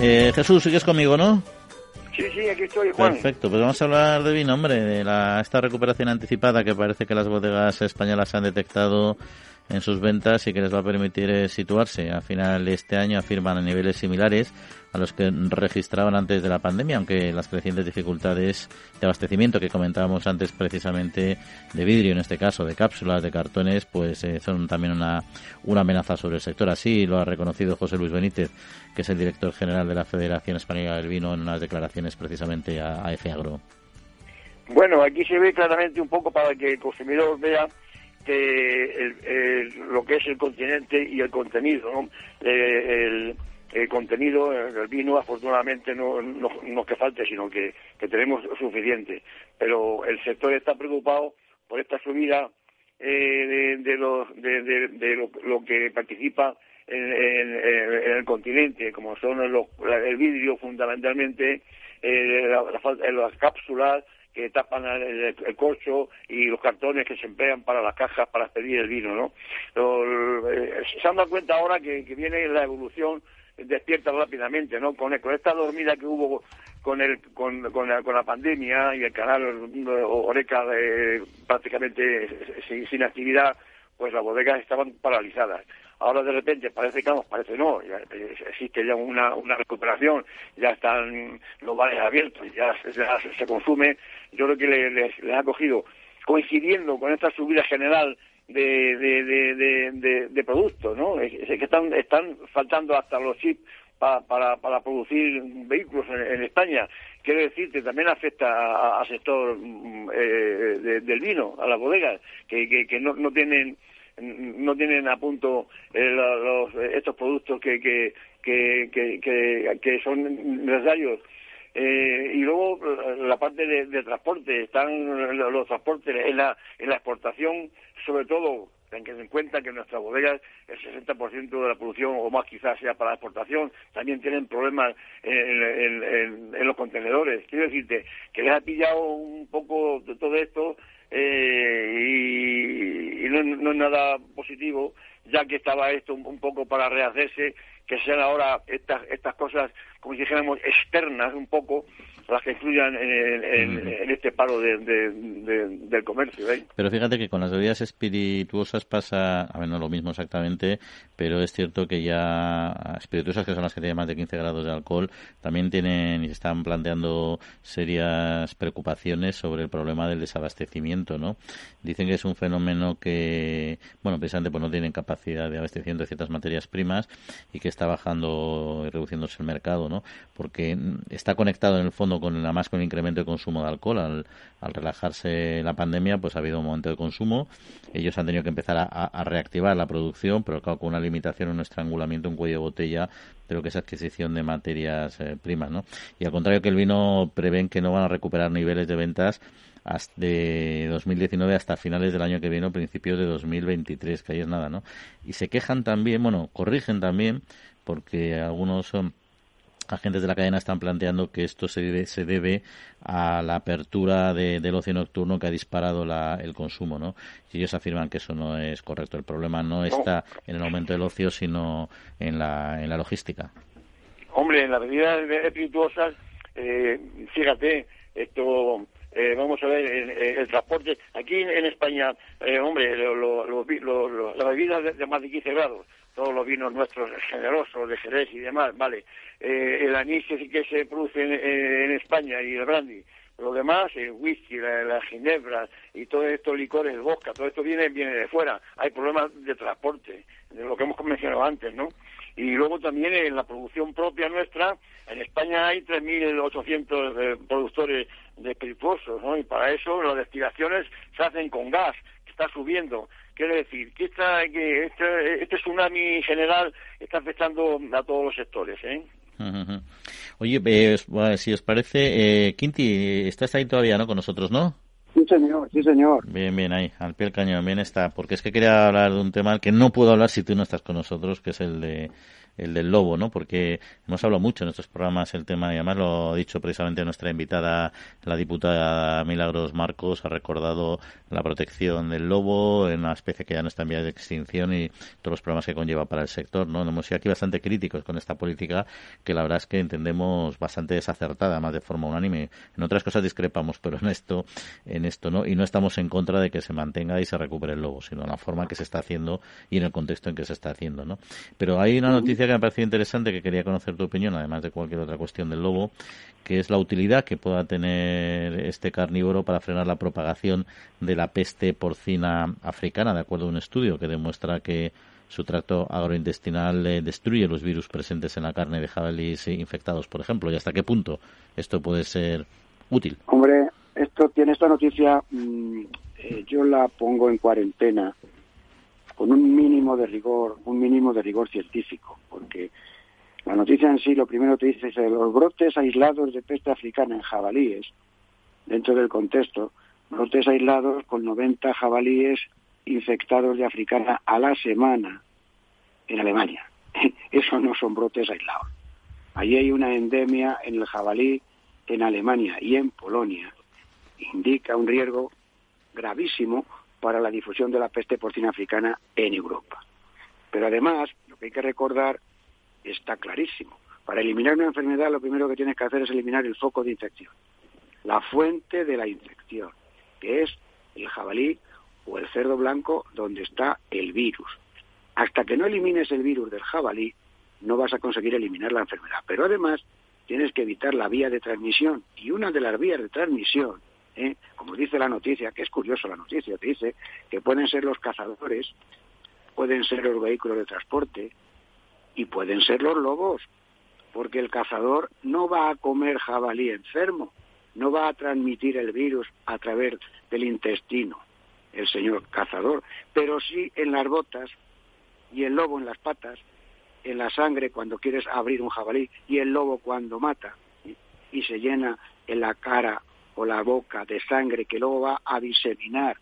Eh, Jesús, sigues conmigo, ¿no? Sí, sí, aquí estoy, Juan. Perfecto, pues vamos a hablar de vino, hombre, de la, esta recuperación anticipada que parece que las bodegas españolas han detectado en sus ventas y que les va a permitir eh, situarse. A final de este año afirman a niveles similares a los que registraban antes de la pandemia, aunque las crecientes dificultades de abastecimiento que comentábamos antes precisamente de vidrio, en este caso de cápsulas, de cartones, pues eh, son también una, una amenaza sobre el sector. Así lo ha reconocido José Luis Benítez, que es el director general de la Federación Española del Vino, en unas declaraciones precisamente a, a Agro. Bueno, aquí se ve claramente un poco para que el consumidor vea lo que es el continente y el contenido. ¿no? Eh, el, contenido, el vino, afortunadamente no, no, que falte, sino que, tenemos suficiente. Pero el sector está preocupado por esta subida eh, de, lo, que participa en, el continente, como son el vidrio fundamentalmente, eh, las cápsulas, que tapan el, corcho y los cartones que se emplean para las cajas para pedir el vino, ¿no? Eh, se han dado cuenta ahora que, viene la evolución despierta rápidamente, ¿no? Con, esta dormida que hubo con el con, la, pandemia y el canal Oreca eh, prácticamente sin, actividad, pues las bodegas estaban paralizadas. Ahora de repente parece que, no, parece no, ya, existe ya una, una recuperación, ya están los bares abiertos, ya, ya se consume yo creo que le, ha cogido, coincidiendo con esta subida general de, de, productos, ¿no? Es, que están, están faltando hasta los chips para, para, producir vehículos en, España. Quiero decirte, también afecta al sector mm, eh, del vino, a las bodegas, que, que, no, no tienen no tienen a punto eh, los, estos productos que, que, que, que, que son necesarios eh, y luego la parte de, transporte, están los, transportes en la, en la exportación, sobre todo ten en cuenta que nuestras bodegas el 60% de la producción o más quizás sea para la exportación, también tienen problemas en, los contenedores. Quiero decirte que les ha pillado un poco de todo esto eh, y, no, es nada positivo, ya que estaba esto un poco para rehacerse que sean ahora estas, estas cosas, como si dijéramos, externas un poco, las que influyan en, este paro del comercio. ¿eh? Pero fíjate que con las bebidas espirituosas pasa, a ver, no lo mismo exactamente, pero es cierto que ya espirituosas, que son las que tienen más de 15 grados de alcohol, también tienen y se están planteando serias preocupaciones sobre el problema del desabastecimiento, ¿no? Dicen que es un fenómeno que, bueno, precisamente pues no tienen capacidad de abastecimiento de ciertas materias primas y que está bajando y reduciéndose el mercado, Porque está conectado en el fondo con la más con el incremento de consumo de alcohol. Al, relajarse la pandemia, pues ha habido un momento de consumo. Ellos han tenido que empezar a, reactivar la producción, pero claro, con una limitación, un estrangulamiento, un cuello de botella de lo que es adquisición de materias eh, primas, ¿no? Y al contrario que el vino prevén que no van a recuperar niveles de ventas de 2019 hasta finales del año que viene o principios de 2023, que ahí es nada, ¿no? Y se quejan también, bueno, corrigen también, porque algunos agentes de la cadena están planteando que esto se debe, se debe a la apertura del ocio nocturno que ha disparado el consumo, ¿no? Y ellos afirman que eso no es correcto. El problema no está en el aumento del ocio, sino en la, en la logística. Hombre, en las bebidas espirituosas, eh, fíjate, esto eh, vamos a ver, el, transporte, aquí en España, eh, hombre, lo, las bebidas de, más de 15 grados, todos los vinos nuestros generosos, de Jerez y demás, vale, eh, el anís que, se produce en, España y el brandy, lo demás, el whisky, la, ginebra y todos estos licores, el vodka, todo esto viene, viene de fuera. Hay problemas de transporte, de lo que hemos mencionado antes, ¿no? Y luego también en la producción propia nuestra, en España hay 3.800 eh, productores de espirituosos, ¿no? Y para eso las destilaciones se hacen con gas, que está subiendo. Quiere decir que, esta, que este, este tsunami general está afectando a todos los sectores, ¿eh? Oye, eh, si os parece, eh, Quinti, estás ahí todavía, ¿no? Con nosotros, ¿no? Sí, señor, sí, señor. Bien, bien, ahí, al pie del cañón, bien está. Porque es que quería hablar de un tema que no puedo hablar si tú no estás con nosotros, que es el de el del lobo, ¿no? Porque hemos hablado mucho en estos programas el tema, y además lo ha dicho precisamente nuestra invitada, la diputada Milagros Marcos, ha recordado la protección del lobo, en una especie que ya no está en vía de extinción y todos los problemas que conlleva para el sector, ¿no? Hemos sido aquí bastante críticos con esta política que la verdad es que entendemos bastante desacertada, más de forma unánime. En otras cosas discrepamos, pero en esto, en esto no, y no estamos en contra de que se mantenga y se recupere el lobo, sino en la forma que se está haciendo y en el contexto en que se está haciendo, ¿no? Pero hay una noticia que me ha parecido interesante, que quería conocer tu opinión, además de cualquier otra cuestión del lobo, que es la utilidad que pueda tener este carnívoro para frenar la propagación de la peste porcina africana, de acuerdo a un estudio que demuestra que su tracto agrointestinal eh, destruye los virus presentes en la carne de jabalíes infectados, por ejemplo, y hasta qué punto esto puede ser útil. Hombre, esto tiene esta noticia, mm, eh, yo la pongo en cuarentena con un mínimo de rigor, un mínimo de rigor científico, porque la noticia en sí lo primero que dice es los brotes aislados de peste africana en jabalíes, dentro del contexto, brotes aislados con 90 jabalíes infectados de africana a la semana en Alemania. Eso no son brotes aislados. Allí hay una endemia en el jabalí en Alemania y en Polonia. Indica un riesgo gravísimo para la difusión de la peste porcina africana en Europa. Pero además, lo que hay que recordar está clarísimo. Para eliminar una enfermedad lo primero que tienes que hacer es eliminar el foco de infección, la fuente de la infección, que es el jabalí o el cerdo blanco donde está el virus. Hasta que no elimines el virus del jabalí, no vas a conseguir eliminar la enfermedad. Pero además tienes que evitar la vía de transmisión. Y una de las vías de transmisión como dice la noticia, que es curioso la noticia, que dice que pueden ser los cazadores, pueden ser los vehículos de transporte y pueden ser los lobos, porque el cazador no va a comer jabalí enfermo, no va a transmitir el virus a través del intestino, el señor cazador, pero sí en las botas y el lobo en las patas, en la sangre cuando quieres abrir un jabalí y el lobo cuando mata y se llena en la cara o la boca de sangre que luego va a diseminar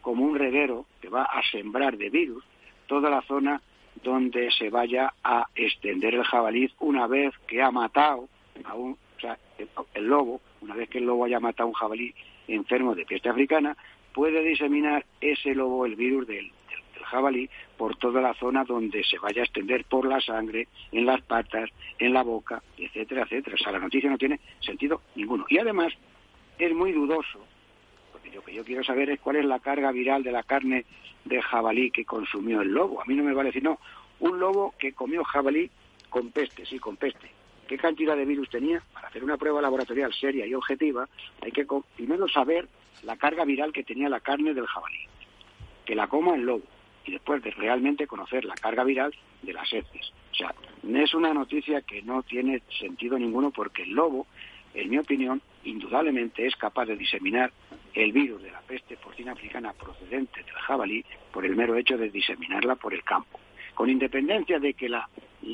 como un reguero que va a sembrar de virus toda la zona donde se vaya a extender el jabalí una vez que ha matado a un, o sea, el, lobo, una vez que el lobo haya matado a un jabalí enfermo de peste africana, puede diseminar ese lobo el virus del, del, jabalí por toda la zona donde se vaya a extender por la sangre, en las patas, en la boca, etcétera, etcétera. O sea, la noticia no tiene sentido ninguno. Y además, es muy dudoso, porque lo que yo quiero saber es cuál es la carga viral de la carne de jabalí que consumió el lobo. A mí no me vale decir, no, un lobo que comió jabalí con peste, sí, con peste. ¿Qué cantidad de virus tenía? Para hacer una prueba laboratorial seria y objetiva, hay que primero saber la carga viral que tenía la carne del jabalí, que la coma el lobo, y después de realmente conocer la carga viral de las heces. O sea, es una noticia que no tiene sentido ninguno porque el lobo en mi opinión, indudablemente es capaz de diseminar el virus de la peste porcina africana procedente del jabalí por el mero hecho de diseminarla por el campo, con independencia de que la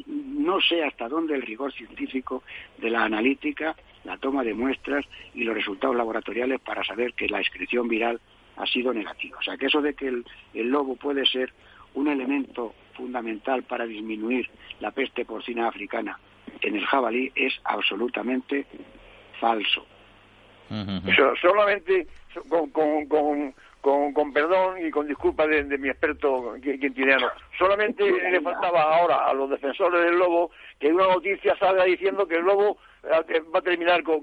no sé hasta dónde el rigor científico de la analítica la toma de muestras y los resultados laboratoriales para saber que la inscripción viral ha sido negativa. O sea, que eso de que el, el lobo puede ser un elemento fundamental para disminuir la peste porcina africana en el jabalí es absolutamente falso. Solamente con, con, con, con, perdón y con disculpa de, mi experto quintiniano, solamente le faltaba ahora a los defensores del lobo que una noticia salga diciendo que el lobo eh, va a terminar con,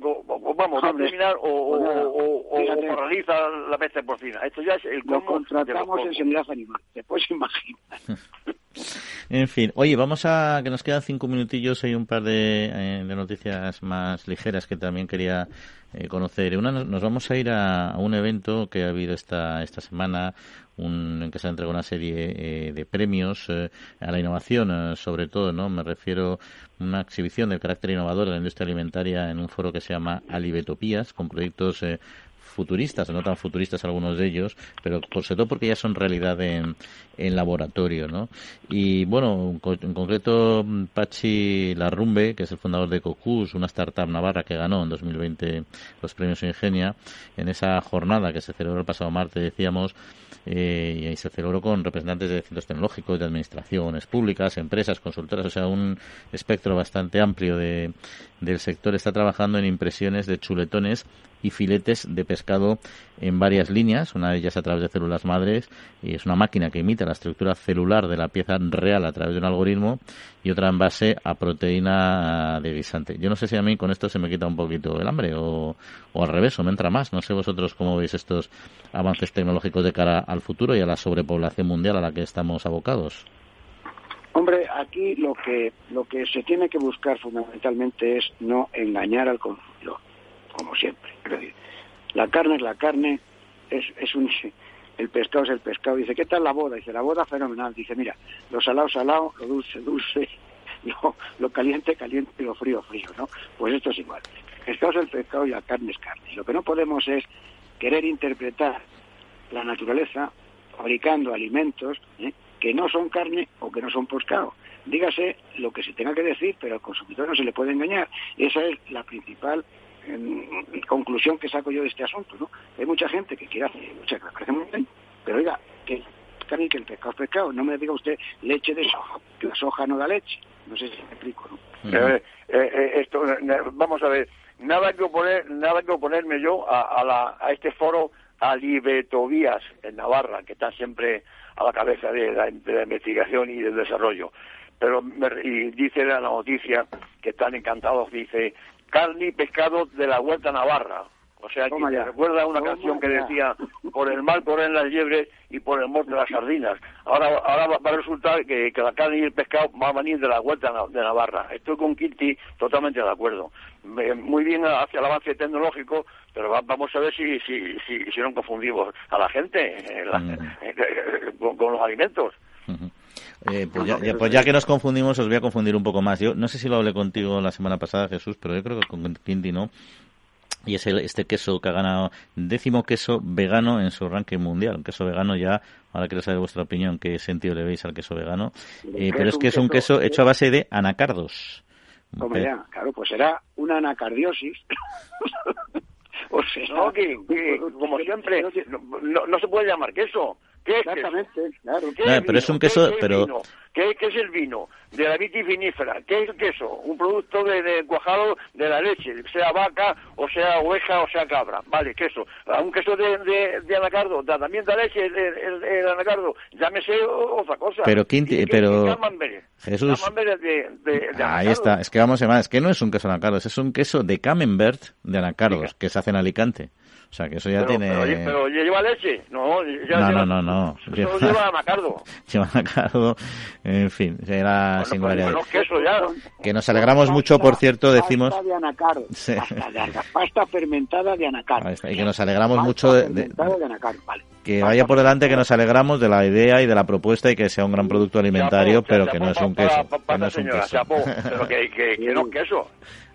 vamos va a terminar o, o, o, paraliza la peste porcina. Esto ya es el lo contratamos en sanidad animal después imagina en fin, oye, vamos a que nos quedan cinco minutillos. Hay un par de, eh, noticias más ligeras que también quería eh, conocer. Una, nos vamos a ir a, un evento que ha habido esta, esta semana, un, en que se ha entregado una serie eh, de premios a la innovación, sobre todo, ¿no? Me refiero a una exhibición de carácter innovador de la industria alimentaria en un foro que se llama Alibetopías, con proyectos futuristas, no tan futuristas algunos de ellos, pero sobre todo porque ya son realidad en, en laboratorio, ¿no? Y bueno, en concreto Pachi Larrumbe, que es el fundador de Cocus, una startup navarra que ganó en 2020 los premios Ingenia, en esa jornada que se celebró el pasado martes, decíamos, eh, y se celebró con representantes de centros tecnológicos, de administraciones públicas, empresas, consultoras, o sea, un espectro bastante amplio de, del sector está trabajando en impresiones de chuletones y filetes de pescado en varias líneas, una de ellas a través de células madres, y es una máquina que imita la estructura celular de la pieza real a través de un algoritmo, y otra en base a proteína de guisante. Yo no sé si a mí con esto se me quita un poquito el hambre, o, o al revés, o me entra más. No sé vosotros cómo veis estos avances tecnológicos de cara al futuro y a la sobrepoblación mundial a la que estamos abocados. Hombre, aquí lo que lo que se tiene que buscar fundamentalmente es no engañar al consumidor como siempre. la carne es la carne, es, es un, el pescado es el pescado. Dice, ¿qué tal la boda? Dice, la boda fenomenal. Dice, mira, lo salado, salado, lo dulce, dulce, lo, lo caliente, caliente y lo frío, frío, ¿no? Pues esto es igual. El pescado es el pescado y la carne es carne. Lo que no podemos es querer interpretar la naturaleza fabricando alimentos ¿eh? Que no son carne o que no son pescado. Dígase lo que se tenga que decir, pero al consumidor no se le puede engañar. Esa es la principal conclusión que saco yo de este asunto, ¿no? Hay mucha gente que quiere hacer, mucha que parece muy bien, pero oiga, que que el pescado es pescado, no me diga usted leche de soja, que la soja no da leche, no sé si me explico, ¿no? Eh, eh, eh, esto, vamos a ver, nada que oponer, nada que oponerme yo a, la, a este foro Alibetovías en Navarra, que está siempre a la cabeza de la, investigación y del desarrollo. Pero y dice la noticia que están encantados, dice carne y pescado de la Huerta Navarra. O sea, que me recuerda una canción que decía, por el mal corren las liebres y por el monte las sardinas. Ahora, ahora va a resultar que, la carne y el pescado van a venir de la Huerta de Navarra. Estoy con Quinti totalmente de acuerdo. Muy bien hacia el avance tecnológico, pero vamos a ver si, si, si, no confundimos a la gente eh, mm. con, los alimentos. Eh, pues, ya, pues ya que nos confundimos, os voy a confundir un poco más. Yo no sé si lo hablé contigo la semana pasada, Jesús, pero yo creo que con Quinti no. Y es el, este queso que ha ganado décimo queso vegano en su ranking mundial. Un queso vegano ya, ahora quiero saber vuestra opinión, qué sentido le veis al queso vegano. Eh, pero es que es un queso hecho a base de anacardos. Como ya, claro, pues será una anacardiosis. o sea, no, que, como siempre, no, no se puede llamar queso ¿Qué Exactamente, claro. pero es un queso, pero... ¿Qué, es el vino? De la vitivinífera. ¿Qué es el queso? Un producto de, cuajado de la leche, sea vaca, o sea oveja, o sea cabra. Vale, queso. Un queso de, de, anacardo, también de leche el, anacardo, llámese otra cosa. Pero, Quinti, pero... Jesús... Ahí está, es que vamos a es que no es un queso de anacardos, es un queso de camembert de anacardos, que se hace en Alicante. O sea, que eso ya tiene... Pero, lleva leche. No, no, no, no, Eso lleva, anacardo. lleva anacardo. En fin, era bueno, singularidad. que, eso ya... que nos alegramos mucho, por cierto, decimos... Pasta de anacardo. Sí. Pasta, fermentada de anacardo. Y que nos alegramos mucho de... de, de anacardo, vale. Que vaya por delante que nos alegramos de la idea y de la propuesta y que sea un gran producto alimentario, pero que no es un queso. Que no es un queso. Pero que, que, que no es queso.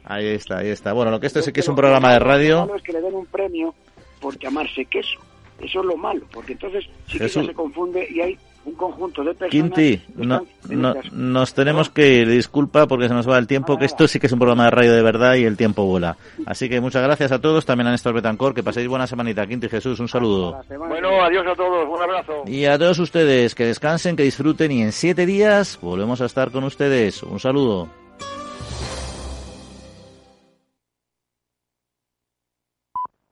Ahí está, ahí está. Bueno, lo que esto es que es un programa de radio. Es que le den un premio por llamarse queso. Eso es lo malo, porque entonces sí que se confunde y hay un conjunto de personas. Quinti, no, no, nos tenemos que ir. Disculpa porque se nos va el tiempo, que esto sí que es un programa de radio de verdad y el tiempo vuela. Así que muchas gracias a todos, también a Néstor Betancor, que paséis buena semanita. Quinti Jesús, un saludo. Bueno, adiós a todos, un abrazo. Y a todos ustedes, que descansen, que disfruten y en siete días volvemos a estar con ustedes. Un saludo.